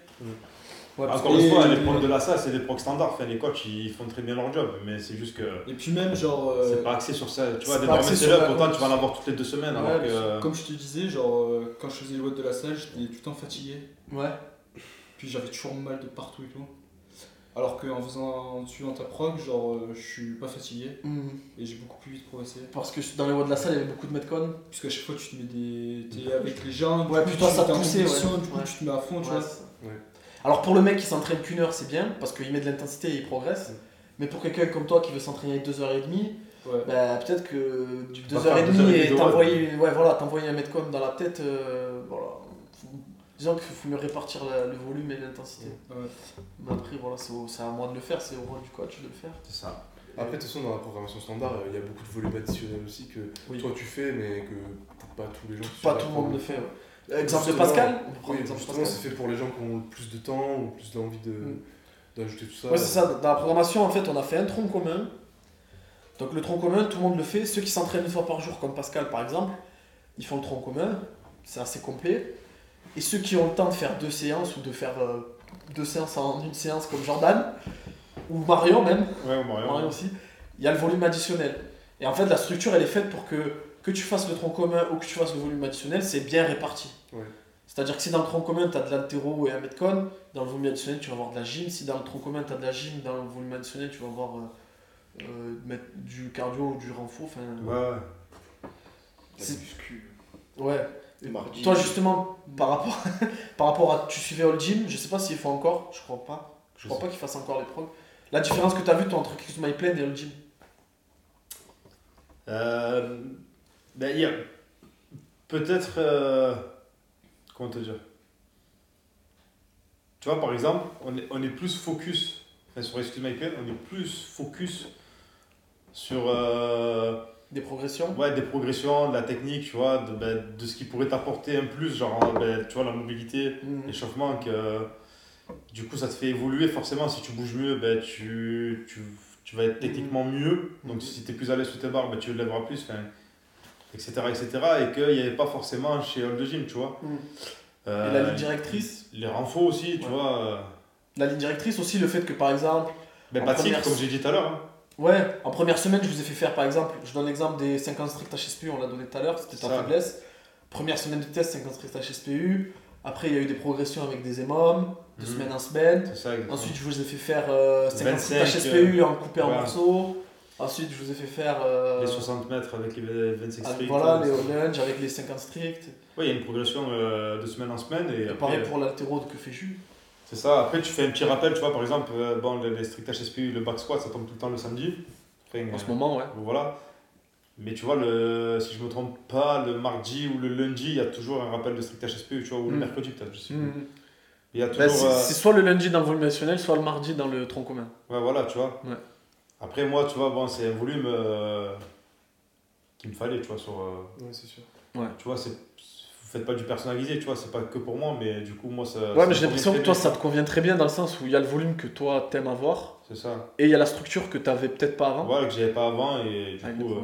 Ouais, parce encore une fois, les procs de la salle, c'est des procs standards. Enfin, les coachs, ils font très bien leur job. Mais c'est juste que Et puis même, genre. euh, c'est pas axé sur ça. Tu vois, des sur là pourtant, tu vas en avoir toutes les deux semaines. Ouais, alors que. Comme je te disais, genre, euh, quand je faisais les watts de la salle, j'étais tout le temps fatigué. Ouais. Puis j'avais toujours mal de partout et tout. Alors qu'en faisant, en suivant ta prog, genre, euh, je suis pas fatigué Mhm. et j'ai beaucoup plus vite progressé. Parce que dans les hauts de la salle, il y avait beaucoup de metcon. Puisqu'à chaque fois, tu te mets des. T'es avec les gens, Ouais, tu ça te poussait, ouais. Du coup, Ouais. tu te mets à fond, tu vois. Ouais. Alors pour le mec qui s'entraîne qu'une heure, c'est bien parce qu'il met de l'intensité et il progresse. Mais pour quelqu'un comme toi qui veut s'entraîner 2h30, Ouais. bah, peut-être que vas faire 2h30 2h30 et t'envoyer ouais, voilà, t'envoyer un metcon dans la tête, euh, voilà. Disons qu'il faut mieux répartir la- le volume et l'intensité. Ouais. Mais après, voilà, c'est à moi de le faire, c'est au rôle du coach de le faire. C'est ça. Après, de toute façon, dans la programmation standard, il y a beaucoup de volumes additionnels aussi que Oui. toi tu fais, mais que pas tous les gens Pas tout le monde le fait. Ouais. Exemple de Pascal Oui, justement, Pascal. c'est fait pour les gens qui ont le plus de temps ou plus d'envie de, Mm. d'ajouter tout ça. Ouais, c'est ça. Dans la programmation, en fait, on a fait un tronc commun. Donc, le tronc commun, tout le monde le fait. Ceux qui s'entraînent une fois par jour, comme Pascal par exemple, ils font le tronc commun. C'est assez complet. Et ceux qui ont le temps de faire deux séances ou de faire euh, deux séances en une séance, comme Jordan, ou Marion même, Ouais. Marion aussi, il y a le volume additionnel. Et en fait, la structure, elle est faite pour que, que tu fasses le tronc commun ou que tu fasses le volume additionnel, c'est bien réparti. Ouais. C'est-à-dire que si dans le tronc commun, tu as de l'altéro et un metcon, dans le volume additionnel, tu vas avoir de la gym. Si dans le tronc commun, tu as de la gym, dans le volume additionnel, tu vas avoir euh, euh, mettre du cardio ou du renfort. Enfin, Ouais, ouais. La C'est- muscu. ouais. Mardi. Toi, justement, par rapport, par rapport à. Tu suivais All Gym, je sais pas s'ils font encore, je crois pas. Je Je crois sais. pas qu'ils fassent encore les progs. La différence que tu as vue toi, entre Kiss My Plane et All Gym? Euh, ben, il y a peut-être. euh, comment te dire? Tu vois, par exemple, on est, on est plus focus, enfin, sur Excuse My Pain, on est plus focus sur euh, Des progressions? Ouais, des progressions, de la technique, tu vois, de, ben, de ce qui pourrait t'apporter un plus, genre, ben, tu vois, la mobilité, Mhm. l'échauffement, que du coup, ça te fait évoluer forcément. Si tu bouges mieux, ben, tu, tu, tu vas être techniquement mieux. Donc si tu es plus à l'aise sous tes barres, bah, tu le lèveras plus, enfin, etc. etc. Et qu'il n'y avait pas forcément chez All the Gym, tu vois. Mm. Euh, Et la ligne directrice les renforts aussi, tu Ouais. vois. euh, La ligne directrice aussi, le fait que par exemple, Ben, En pas de cycle, première- comme j'ai dit tout à l'heure. hein. ouais, en première semaine, je vous ai fait faire par exemple, je donne l'exemple des 50 strict HSPU, on l'a donné tout à l'heure, c'était ta faiblesse. Première semaine de test, 50 strict HSPU. Après, il y a eu des progressions avec des EMOM, de Mhm. semaine en semaine. C'est ça, exactement. Ensuite, je vous ai fait faire euh, 50 strict 25, HSPU en coupé en morceaux. Ensuite, je vous ai fait faire. euh, les 60 mètres avec les 25 ah, stricts. voilà, euh, les lunge avec les 50 stricts. Ouais, il y a une progression euh, de semaine en semaine. Et, Et après, pareil pour l'altéro que fait Jules. C'est ça, après tu fais un petit rappel, tu vois, par exemple, euh, bon, les, les strict HSPU, le back squat, ça tombe tout le temps le samedi. Enfin, En ce moment, ouais. Voilà. Mais tu vois, le, si je me trompe pas, le mardi ou le lundi, il y a toujours un rappel de strict HSPU, tu vois, ou le Mm. mercredi peut-être, je sais plus. Mhm. Il y a Bah, toujours. c'est euh, soit le lundi dans le volumationnel, soit le mardi dans le tronc commun. Ouais, voilà, tu vois. Ouais. Après, moi, tu vois, bon, c'est un volume euh, qu'il me fallait, tu vois, sur. euh, Ouais, c'est sûr. tu vois, c'est. Vous faites pas du personnalisé, tu vois, c'est pas que pour moi, mais du coup, moi, ça. ça Ouais, mais j'ai l'impression que toi, ça te convient très bien dans le sens où il y a le volume que toi t'aimes avoir. C'est ça. et il y a la structure que t'avais peut-être pas avant. Voilà, que j'avais pas avant, et du avec les coup. euh.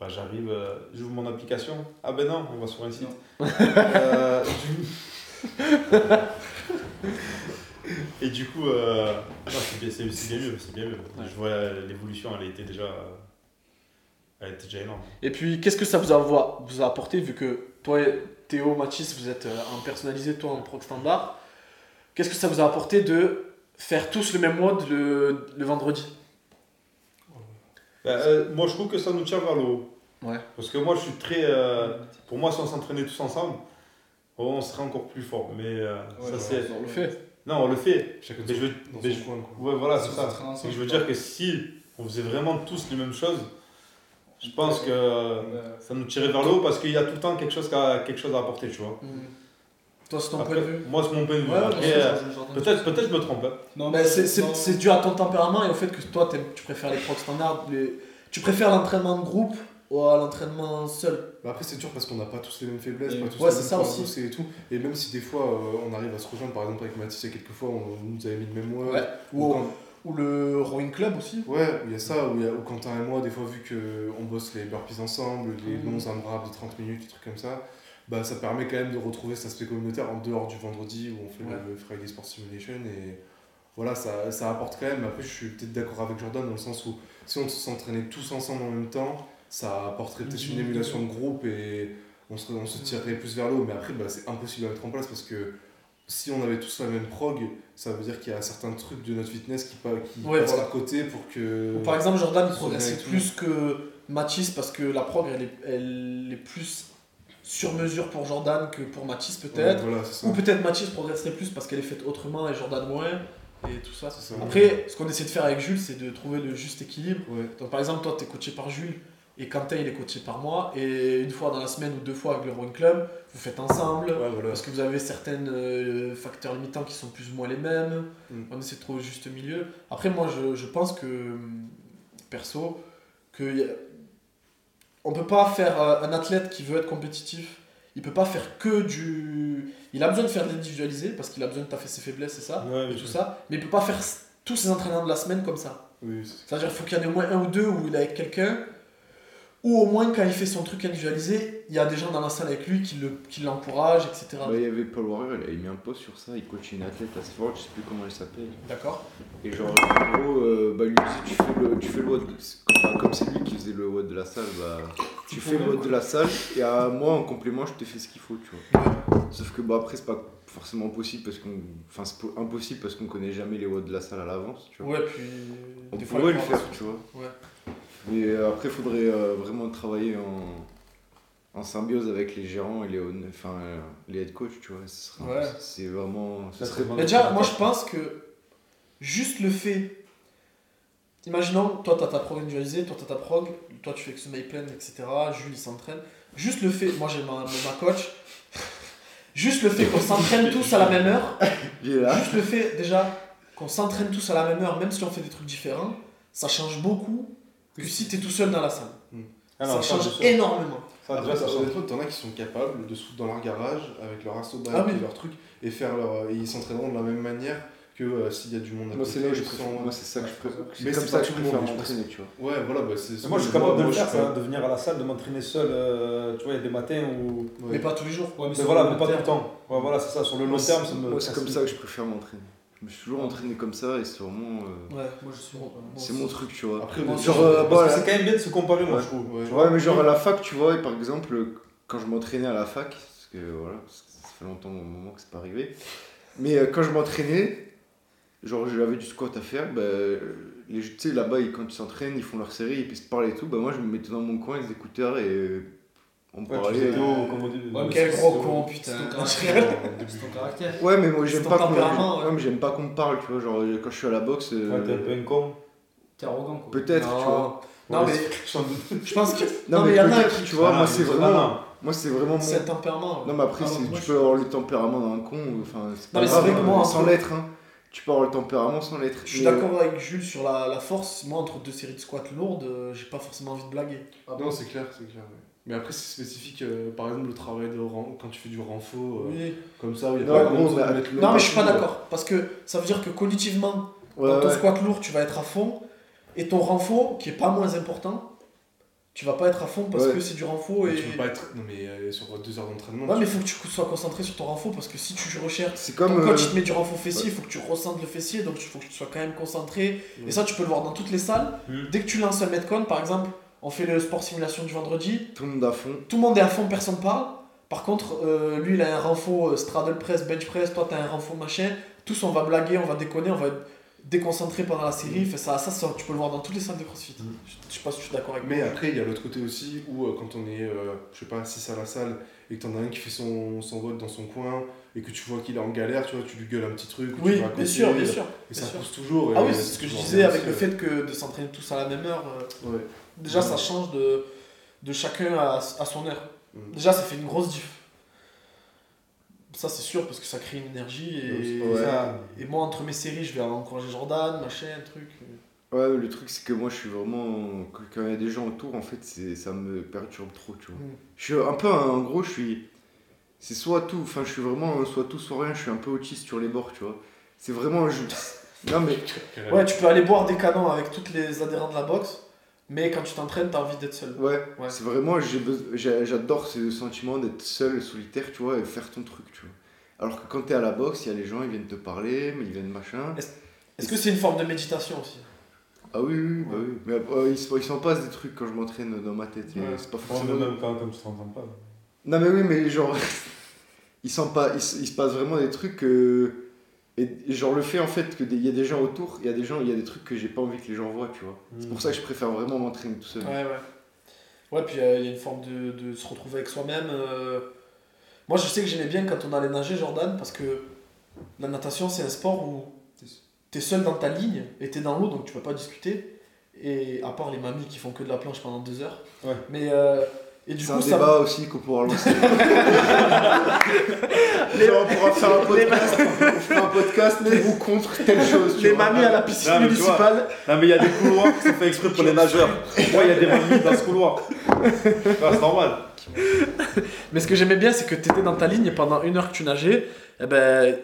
Bah, j'arrive, euh, j'ouvre mon application. Ah ben non, on va sur un site. Et du coup, euh, c'est bien, mieux, c'est bien mieux. Ouais. Je vois l'évolution, elle était déjà, elle était déjà énorme. Et puis, qu'est-ce que ça vous a, vous a apporté vu que toi, Théo, Mathis, vous êtes euh, en personnalisé, toi en prog standard Qu'est-ce que ça vous a apporté de faire tous le même mode le, le vendredi? Bah, euh, moi, je trouve que ça nous tire vers le haut. Ouais. Parce que moi, je suis très. euh, pour moi, si on s'entraînait tous ensemble, on serait encore plus fort. Mais euh, Ouais, ça, c'est. On le fait. Non, on le fait. Chacun Mais je veux, dans mais son je- coin, quoi. Ouais, voilà, Ça c'est ça. C'est que je veux dire que si on faisait vraiment tous les mêmes choses, je pense que Ouais. ça nous tirait vers le haut parce qu'il y a tout le temps quelque chose, a- quelque chose à apporter, tu vois. Mhm. Toi, c'est ton Après, point de vue Moi, c'est mon point de vue. Ouais, euh, peut-être peut je me trompe. hein. Non, Bah, mais c'est- c'est non. c'est dû à ton tempérament et au fait que toi, tu préfères les prog standards. les- Tu préfères l'entraînement de groupe ou à l'entraînement seul Bah après c'est dur parce qu'on n'a pas tous les mêmes faiblesses, Et- pas tous Ouais, les mêmes ça aussi. et tout. Et même si des fois euh, on arrive à se rejoindre, par exemple avec Mathis, il y a quelques fois on nous avait mis le même mois. Ouais. Ou, Ou, quand- ou le rowing club aussi ouais, il y a ça, où Quentin et moi, des fois vu qu'on bosse les burpees ensemble, les Mhm. longs AMRAP de 30 minutes, des trucs comme ça, bah ça permet quand même de retrouver cet aspect communautaire en dehors du vendredi où on fait Ouais. le Friday Sport Simulation et voilà, ça, ça apporte quand même. Après je suis peut-être d'accord avec Jordan dans le sens où si on s'entraînait tous ensemble en même temps, ça apporterait peut-être une Mhm. émulation de groupe et on se, on se tirerait plus vers le haut. Mais après, bah, c'est impossible à mettre en place parce que si on avait tous la même prog, ça veut dire qu'il y a certains trucs de notre fitness qui, qui Ouais, passent voilà. à côté pour que. Par exemple, Jordan il se progressait souvient et tout. plus que Mathis parce que la prog elle est, elle est plus sur mesure pour Jordan que pour Mathis Ouais, peut-être. voilà. Ou peut-être Mathis progresserait plus parce qu'elle est faite autrement et Jordan moins et tout ça. Ça. Après, ce qu'on essaie de faire avec Jules, c'est de trouver le juste équilibre. Ouais. Donc par exemple, toi, tu es coaché par Jules et Quentin, il est coaché par moi. Et une fois dans la semaine ou deux fois avec le Rowing Club, vous faites ensemble. Ouais, voilà. Parce que vous avez certains facteurs limitants qui sont plus ou moins les mêmes. Mm. On essaie de trouver le juste milieu. Après, moi, je, je pense que, perso, que a- on peut pas faire euh, un athlète qui veut être compétitif. Il peut pas faire que du. Il a besoin de faire de l'individualisé parce qu'il a besoin de taffer ses faiblesses et ça, Ouais, et tout ça. Mais il peut pas faire tous ses entraînements de la semaine comme ça. Oui, C'est-à-dire qu'il faut qu'il y en ait au moins un ou deux où il est avec quelqu'un. Ou au moins, quand il fait son truc individualisé, il y a des gens dans la salle avec lui qui le- qui l'encouragent, etc. Bah, il y avait Paul Warrior, il avait mis un post sur ça, il coachait une athlète assez forte, je sais plus comment elle s'appelle. D'accord Et genre, en gros, euh, bah, lui disait, tu fais le, tu fais le WOD, enfin, comme c'est lui qui faisait le WOD de la salle, bah, tu fais le WOD de la salle, et à moi, en complément, je te fais ce qu'il faut, tu vois. Sauf que, bah, après, c'est pas forcément possible parce qu'on. Enfin, c'est po- impossible parce qu'on connaît jamais les WOD de la salle à l'avance, tu vois. Ouais, puis. On des pourrait il le faire, tu vois. Ouais. Mais euh, après, il faudrait euh, vraiment travailler en, en symbiose avec les gérants et les, enfin, les head coach, tu vois. Ouais. C'est vraiment. Ce Ça serait déjà, moi je pense que juste le fait. Imaginons, toi t'as ta prog individualisée, toi t'as ta prog, toi tu fais que ce pleine, etc. Jules il s'entraîne. Juste le fait, moi j'ai ma, ma coach. Juste le fait qu'on s'entraîne tous à la même heure. Juste le fait déjà qu'on s'entraîne tous à la même heure, même si on fait des trucs différents, ça change beaucoup que si t'es tout seul dans la salle. Ah non, ça change énormément. Ça, Après, ça change. honnêtement, t'en as qui sont capables de se foutre dans leur garage avec leur assaut Ah oui. et leur truc et faire leur. Et ils s'entraîneront de la même manière que euh, s'il y a du monde à Moi, c'est là je préfère. Moi, c'est ça que je préfère. Mais C'est comme ça que je tout le préfère m'entraîner, tu vois. Ouais, voilà, bah, c'est Moi, je suis capable de le faire, ça, de venir à la salle, de m'entraîner seul. euh, tu vois, il y a des matins où. Mais pas tous les jours. Ouais, Mais voilà, mais pas tout le temps. Ouais, voilà, c'est ça. Sur le long terme, c'est- ça me. Moi, c'est casse comme ça que je préfère m'entraîner. Je me suis toujours entraîné comme ça et c'est vraiment. euh, Ouais. Moi, je suis. C'est mon truc, tu vois. Après, Genre, euh, Parce voilà. que c'est quand même bien de se comparer, moi, je trouve. Ouais. Mais genre à la fac, tu vois, et par exemple, quand je m'entraînais à la fac, parce que voilà, parce que ça fait longtemps au moment que c'est pas arrivé, mais euh, quand je m'entraînais, genre j'avais du squat à faire, bah, les, tu sais, là-bas, ils- quand ils s'entraînent, ils font leur série, et puis ils se parlent et tout, bah moi je me mettais dans mon coin, les écouteurs, et on parlait. Quel c'est- gros con, putain. C'est ton caractère. Ouais, mais moi j'aime pas qu'on ouais. mais j'aime pas qu'on me parle, tu vois, genre quand je suis à la boxe, euh, Ouais, t'es un peu un con. T'es arrogant, quoi. peut-être, tu vois. Non, mais je pense que. Non, Non, mais, il y en a qui. tu vois, Ah, moi c'est vraiment, non. moi c'est vraiment mon, C'est un tempérament. Non, mais après, moi, tu peux avoir le tempérament d'un con, enfin, c'est Non, pas mais vrai que hein, moi, sans l'être, hein. Tu peux avoir le tempérament sans l'être. Je suis Mais, d'accord avec Jules sur la, la force. Moi, entre deux séries de squats lourdes, euh, j'ai pas forcément envie de blaguer. Non, c'est clair, c'est clair. ouais. Mais après, c'est spécifique, euh, par exemple, le travail de ren- quand tu fais du renfort, euh, Oui. comme ça, où il y a Non, pas gros, mais- mettre le Non, mais je suis pas partout, d'accord. Parce que ça veut dire que cognitivement, Ouais, dans ton ouais. squat lourd, tu vas être à fond. Et ton renfort, qui est pas moins important, tu vas pas être à fond parce Ouais. que c'est du renfort. Mais Et... Tu peux pas être. Non, mais euh, sur deux heures d'entraînement. Ouais, tu- mais il faut que tu sois concentré sur ton renfort parce que si tu recherches. C'est comme. euh, il te met du renfort fessier, il faut que tu ressentes le fessier, donc il faut que tu sois quand même concentré. Et ça, tu peux le voir dans toutes les salles. Mm. Dès que tu lances un Metcon, par exemple, on fait le sport simulation du vendredi, Tout le monde à fond. tout le monde est à fond, personne parle. Par contre, euh, lui, il a un renfort euh, straddle press, bench press, toi, t'as un renfort machin. Tous, on va blaguer, on va déconner, on va être déconcentré pendant la série. Fait ça, ça, ça, tu peux le voir dans toutes les salles de CrossFit. Mm. Je, je sais pas si je suis d'accord avec Mais moi. après, il y a l'autre côté aussi où, euh, quand on est, je sais pas, 6 à la salle et que t'en as un qui fait son, son vote dans son coin et que tu vois qu'il est en galère, tu vois, tu lui gueules un petit truc. ou tu Oui, vas bien sûr, bien sûr. Et bien ça sûr. pousse toujours. Ah oui, c'est ce que je disais avec le fait que de s'entraîner tous à la même heure. euh, Ouais. Déjà, ça change de, de chacun à, à son heure. Mm. Déjà, ça fait une grosse diff. Ça, c'est sûr, parce que ça crée une énergie. Et, Ouais. Ça, et moi, entre mes séries, je vais encourager Jordan, machin, truc. Ouais, le truc, c'est que moi, je suis vraiment. Quand il y a des gens autour, en fait, ça me perturbe trop, tu vois. Mm. Je suis un peu. En gros, je suis. C'est soit tout. Enfin, je suis vraiment soit tout, soit rien. Je suis un peu autiste sur les bords, tu vois. C'est vraiment. Je... Non, mais. Ouais, tu peux aller boire des canons avec toutes les adhérents de la boxe, mais quand tu t'entraînes, t'as envie d'être seul. Ouais, Ouais. c'est vraiment. j'ai besoin- j'ai- J'adore ce sentiment d'être seul, solitaire, tu vois, et faire ton truc, tu vois. Alors que quand t'es à la boxe, il y a les gens, ils viennent te parler, mais ils viennent machin. Est-ce que c'est une forme de méditation aussi? Ah oui, oui, oui, bah oui. Mais euh, il, se, il s'en passe des trucs quand je m'entraîne dans ma tête. Ouais. C'est pas forcément. mais même quand comme tu t'entends pas. Non, mais oui, mais genre. il, s'en pas, il, se- il se passe vraiment des trucs. euh, et et genre le fait en fait qu'il y a des gens autour, il y a des gens, il y a des trucs que j'ai pas envie que les gens voient, tu vois. C'est pour ça que je préfère vraiment m'entraîner tout seul. Ouais, ouais. Ouais, puis euh, il y a une forme de, de se retrouver avec soi-même. euh. Moi, je sais que j'aimais bien quand on allait nager, Jordan, parce que la natation, c'est un sport où t'es seul dans ta ligne et t'es dans l'eau, donc tu peux pas discuter. Et à part les mamies qui font que de la planche pendant deux heures. Ouais. Mais. Et du C'est coup, un ça. débat aussi qu'on pourra lancer. Genre, on pourra faire un podcast, on fera un podcast pour ou contre telle chose. tu Les vois. mamies à la piscine Non, vois. municipale. Non, mais il y a des couloirs qui sont faits exprès pour les nageurs. Moi, il y a des mamies dans ce couloir. C'est normal. Mais ce que j'aimais bien, c'est que tu étais dans ta ligne et pendant une heure que tu nageais, eh ben,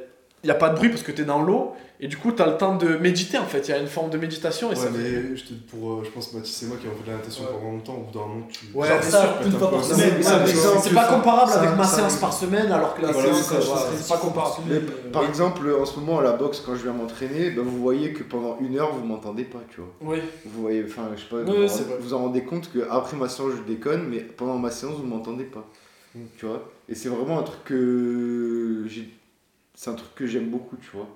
il n'y a pas de bruit parce que tu es dans l'eau. Et du coup, tu as le temps de méditer en fait. Il y a une forme de méditation. Et Ouais, ça fait- mais je te, pour, euh, je pense Mathis et moi qui avons fait de la natation Ouais. pendant longtemps, au bout d'un moment, tu. Ouais, Genre bien ça, une fois par semaine. c'est- C'est pas comparable avec ma séance par semaine alors que la séance, c'est euh, c'est- c'est pas comparable. Mais euh, par exemple, en ce moment à la boxe, quand je viens m'entraîner, ben, vous voyez que pendant une heure, vous m'entendez pas, tu vois. Oui, Vous voyez, enfin, je sais pas, vous, vous c'est en- rendez compte que après ma séance, je déconne, mais pendant ma séance, vous m'entendez pas. Mm. Tu vois Et c'est vraiment un truc que. C'est un truc que j'aime beaucoup, tu vois.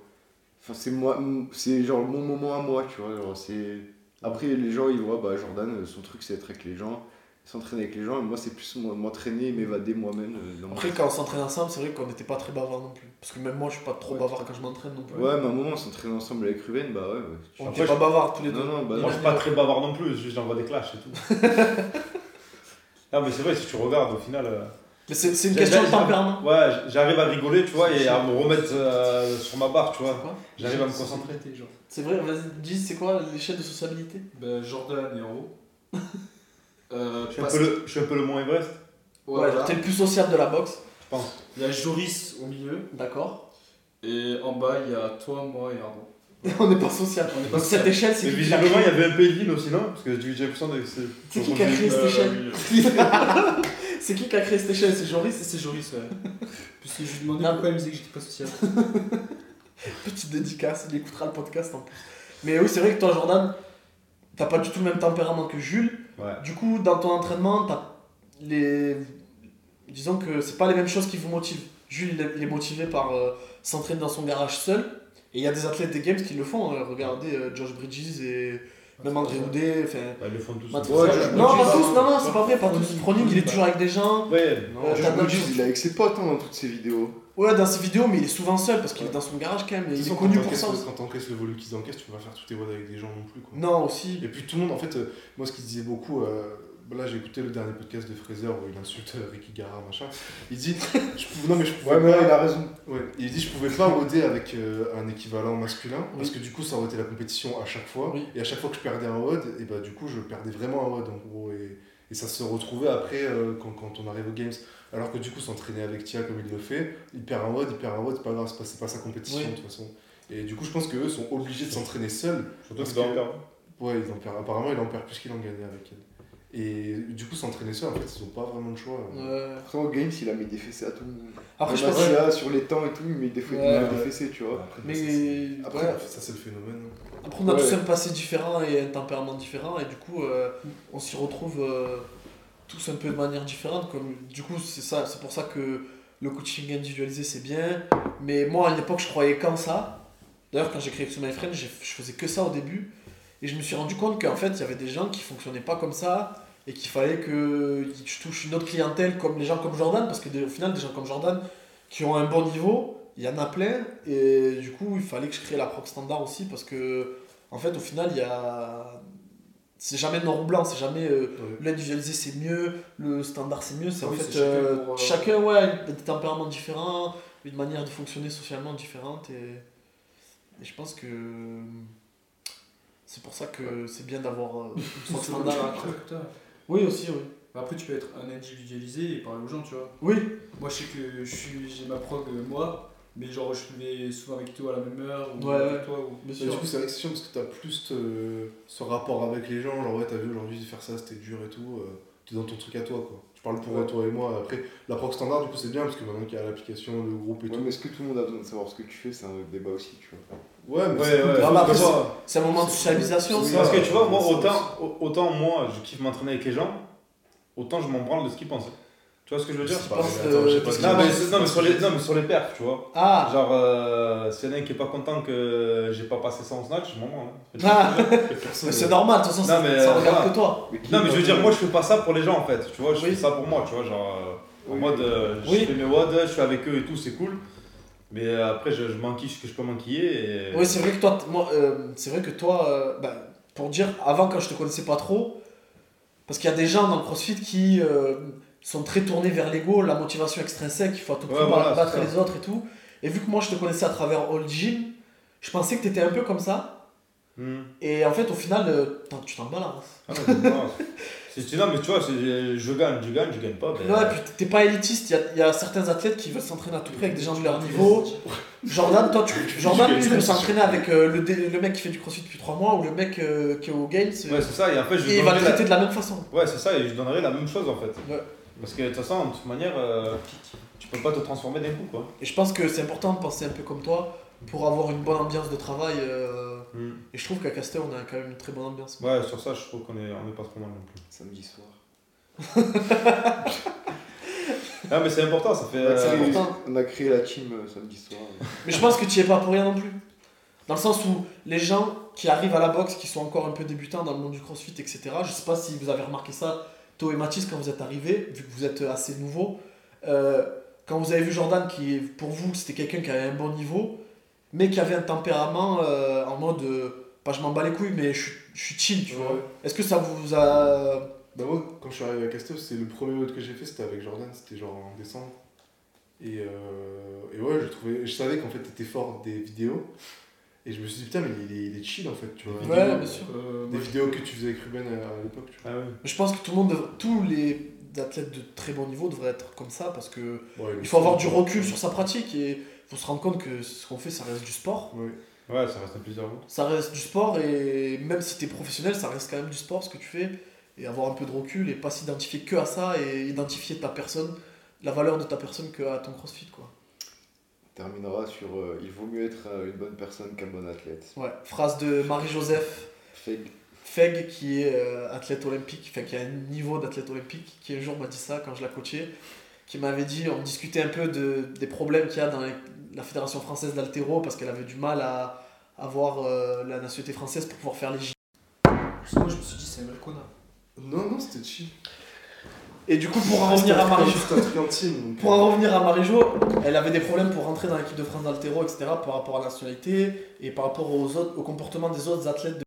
Enfin, c'est moi, c'est genre mon moment à moi, tu vois. Genre, c'est... Après, les gens, ils voient, bah, Jordan, euh, son truc, c'est être avec les gens, s'entraîner avec les gens, et moi, c'est plus moi- m'entraîner, m'évader moi-même. euh, dans Après, quand on s'entraîne ensemble, c'est vrai qu'on n'était pas très bavard non plus. Parce que même moi, je suis pas trop Ouais, bavard quand je m'entraîne non plus. Ouais, mais à un moment, on s'entraîne ensemble avec Ruben, bah ouais. ouais. On n'était pas je- bavards tous les deux. Non, non, bah Moi, je suis pas très bavard non plus, juste j'envoie des clashs et tout. non, mais c'est vrai, si tu regardes, au final. euh, c'est c'est une question de tempérament. Ouais, j'arrive à rigoler, tu vois, et à me remettre euh, sur ma barre, tu vois. Quoi J'arrive à me concentrer. genre. C'est vrai, vas-y, dis, c'est quoi l'échelle de sociabilité? Ben, Jordan est en haut. Euh, Je suis un parce- peu le, je suis un peu le Mont Everest, Ouais, t'es le plus social de la boxe. je pense. Il y a Joris au milieu. D'accord. Et en bas, il y a toi, moi et Arnaud. On n'est pas social. On n'est pas Donc cette échelle, c'est Mais visiblement, il y avait un pays de ligne aussi, non? Parce que j'ai j'ai l'impression que c'est. C'est qui qui a créé cette Euh, échelle. C'est qui qui a créé cette échelle? C'est Joris? C'est Joris, ouais. Puisque je lui demandais pourquoi il me disait que j'étais pas social. Petite dédicace, il écoutera le podcast en plus. Mais oui, c'est vrai que toi, Jordan, t'as pas du tout le même tempérament que Jules. Ouais. Du coup, dans ton entraînement, t'as les. Disons que c'est pas les mêmes choses qui vous motivent. Jules, il est- il est motivé par euh, s'entraîner dans son garage seul. Et il y a des athlètes des Games qui le font. hein. Regardez euh, Josh Bridges et même André Houdet. Enfin, Bah, ils le font tous. Matt- Ouais, Josh non, pas tous, non, non, c'est pas vrai, pas tous. Froning, il est toujours avec des gens. Ouais, Non, Euh, il est avec ses potes hein, dans toutes ses vidéos. Ouais, dans ses vidéos, mais il est souvent seul parce qu'il est dans son garage quand même. Il est connu quand pour ça. Quand t'encaisses le volume qu'ils encaissent, tu vas pas faire tous tes voix avec des gens non plus. Quoi. Non, aussi. Et puis tout le monde, en fait, euh, moi ce qu'il disait beaucoup, euh, là j'ai écouté le dernier podcast de Fraser où il insulte euh, Ricky Gara, machin. Il dit, je pouvais- non mais je pouvais Ouais, mais là, pas- il a raison. Ouais, il dit je pouvais pas roder avec euh, un équivalent masculin parce que du coup ça aurait été la compétition à chaque fois. Oui. et à chaque fois que je perdais un WOD et bah du coup je perdais vraiment un WOD en gros. Et, et ça se retrouvait après euh, quand, quand on arrive aux games. Alors que du coup s'entraîner avec Tia comme il le fait il perd un WOD il perd un WOD c'est pas grave c'est pas, sa compétition Oui. de toute façon. Et du coup je pense qu'eux sont obligés de s'entraîner seuls Surtout Parce que que- ouais ils en perdent. Apparemment il en perd plus qu'il en gagnait avec elle et du coup s'entraîner seuls en fait ils ont pas vraiment de choix Ouais. Après, au Games, il a mis des fessées à tout le monde. Après, je pense. à Sia, sur les temps et tout, il met des, fois, il Ouais, des fessées, tu vois. après, Mais. ça, c'est- après ouais. ça c'est le phénomène hein. Après, on a Ouais. tous un passé différent et un tempérament différent, et du coup, euh, on s'y retrouve euh, tous un peu de manière différente. Comme, du coup, c'est ça, c'est pour ça que le coaching individualisé, c'est bien. Mais moi, à l'époque, je croyais qu'en ça. D'ailleurs, quand j'ai créé X My Friend, je faisais que ça au début. Et je me suis rendu compte qu'en fait, il y avait des gens qui fonctionnaient pas comme ça, et qu'il fallait que je touche une autre clientèle, comme les gens comme Jordan, parce que au final, des gens comme Jordan qui ont un bon niveau, il y en a plein, et du coup, il fallait que je crée la proc standard aussi, parce que, en fait, au final, il y a. C'est jamais noir ou blanc, c'est jamais euh, l'individualisé c'est mieux, le standard c'est mieux, c'est en fait chacun euh, pour, euh, chacun, ouais, a des tempéraments différents, une manière de fonctionner socialement différente, et, et je pense que c'est pour ça que c'est bien d'avoir euh, une proc standard. Oui, aussi, oui. Après, tu peux être un individualisé et parler aux gens, tu vois. Oui, Moi, je sais que je suis- j'ai ma prog, euh, moi, mais genre, je vais souvent avec toi à la même heure, ou Ouais, avec ouais. toi, ou... sûr. du coup, c'est vrai que c'est chiant parce que t'as plus euh, ce rapport avec les gens. Genre, ouais, t'as vu aujourd'hui faire ça, c'était dur et tout. euh, t'es dans ton truc à toi, quoi. Je parle pour Ouais. toi et moi. Après, la proc standard, du coup, c'est bien parce que maintenant qu'il y a l'application, le groupe et Ouais, tout. mais est-ce que tout le monde a besoin de savoir ce que tu fais C'est un débat aussi, tu vois. Ouais, mais Ouais, c'est cool ouais. de Ah, mais après, C'est un moment de socialisation, Oui. Parce que tu vois, moi, autant, au- autant moi, je kiffe m'entraîner avec les gens, autant je m'en branle de ce qu'ils pensent. Tu vois ce que je veux dire? Je euh, pas non mais, c'est- non, mais sur les, non, mais sur les perfs, tu vois. Ah, Genre, euh, s'il y en a un qui est pas content que j'ai pas passé ça en snatch, je m'en branle. hein. ah. C'est normal, de toute façon, ça, mais, ça regarde voilà. que toi. Mais Non, mais je veux dire, moi je fais pas ça pour les gens en fait. Tu vois, je Oui. fais ça pour moi, tu vois. Genre, euh, en Oui. mode, euh, je Oui. fais mes wads, je suis avec eux et tout, c'est cool. Mais euh, après, je, je m'enquille ce que je peux m'enquiller. Et... Oui, c'est vrai que toi, moi, euh, c'est vrai que toi, euh, bah, pour dire, avant quand je te connaissais pas trop, parce qu'il y a des gens dans le CrossFit qui euh, sont très tournés vers l'ego, la motivation extrinsèque, il faut à tout prix Ouais, voilà, battre les autres et tout. Et vu que moi je te connaissais à travers All Gym, je pensais que tu étais un peu comme ça. Hmm. Et en fait, au final, tu t'en balances. Ah, c'est- non, mais tu vois, je gagne, je gagne, je gagne pas. ben, Ouais, et puis t'es pas élitiste, il y a, il y a certains athlètes qui veulent s'entraîner à tout prix avec des gens de leur niveau. Jordan, toi, tu, Jordan, lui, il peut s'entraîner avec euh, le, dé- le mec qui fait du crossfit depuis 3 mois ou le mec euh, qui est au Games. Ouais, c'est ça, et en fait, je et il va le la- traiter de la même façon. Ouais, c'est ça, et je donnerai la même chose en fait. Ouais. Parce que de toute façon, de toute manière, euh, tu peux pas te transformer d'un coup quoi. Et je pense que c'est important de penser un peu comme toi pour avoir une bonne ambiance de travail. euh, Et je trouve qu'à Castel, on a quand même une très bonne ambiance. Ouais, sur ça, je trouve qu'on est, on est pas trop mal non plus. Samedi soir. Ah, mais c'est important, ça fait. On a euh, créé- important. On a créé la team euh, samedi soir. Mais je pense que tu y es pas pour rien non plus. Dans le sens où les gens qui arrivent à la boxe, qui sont encore un peu débutants dans le monde du crossfit, etc., je sais pas si vous avez remarqué ça, Tho et Mathis, quand vous êtes arrivés, vu que vous êtes assez nouveaux, euh, quand vous avez vu Jordan, qui pour vous c'était quelqu'un qui avait un bon niveau, mais qui avait un tempérament euh, en mode euh, pas je m'en bats les couilles, mais je, suis- je suis chill, tu vois. Ouais. Est-ce que ça vous a. Bah moi, quand je suis arrivé à Castel, c'est le premier vote que j'ai fait, c'était avec Jordan, c'était genre en décembre. Et, euh, et ouais, je, trouvais, je savais qu'en fait t'étais fort des vidéos. Et je me suis dit, putain, mais il est, il est chill en fait, tu vois. Ouais, Des- bien sûr. Euh, Des moi, je- vidéos que tu faisais avec Ruben à, à l'époque, tu Ah ouais. Je pense que tout le monde, tous les athlètes de très bon niveau devraient être comme ça parce que vois. Ouais, il faut avoir du recul sur sa pratique et faut se rendre compte que ce qu'on fait, ça reste du sport. Oui. Ouais, ça reste un plaisir. Ça reste du sport et même si t'es professionnel, ça reste quand même du sport ce que tu fais. Et avoir un peu de recul et pas s'identifier que à ça et identifier ta personne, la valeur de ta personne que à ton crossfit quoi. On terminera sur euh, il vaut mieux être euh, une bonne personne qu'un bon athlète. Ouais, phrase de Marie-Joseph. Feg qui est euh, athlète olympique, enfin qui a un niveau d'athlète olympique, qui un jour m'a dit ça quand je la coachais, qui m'avait dit, on discutait un peu de, des problèmes qu'il y a dans les- la Fédération française d'altéro parce qu'elle avait du mal à avoir euh, la nationalité française pour pouvoir faire les J. Moi, je me suis dit, c'est un vrai connard. Non, non, c'était chill. Et du coup, pour en revenir à Marie-Jo, pour euh, en revenir à Marie-Jo, elle avait des problèmes pour rentrer dans l'équipe de France d'altéro, etc., par rapport à la nationalité et par rapport aux autres, au comportement des autres athlètes de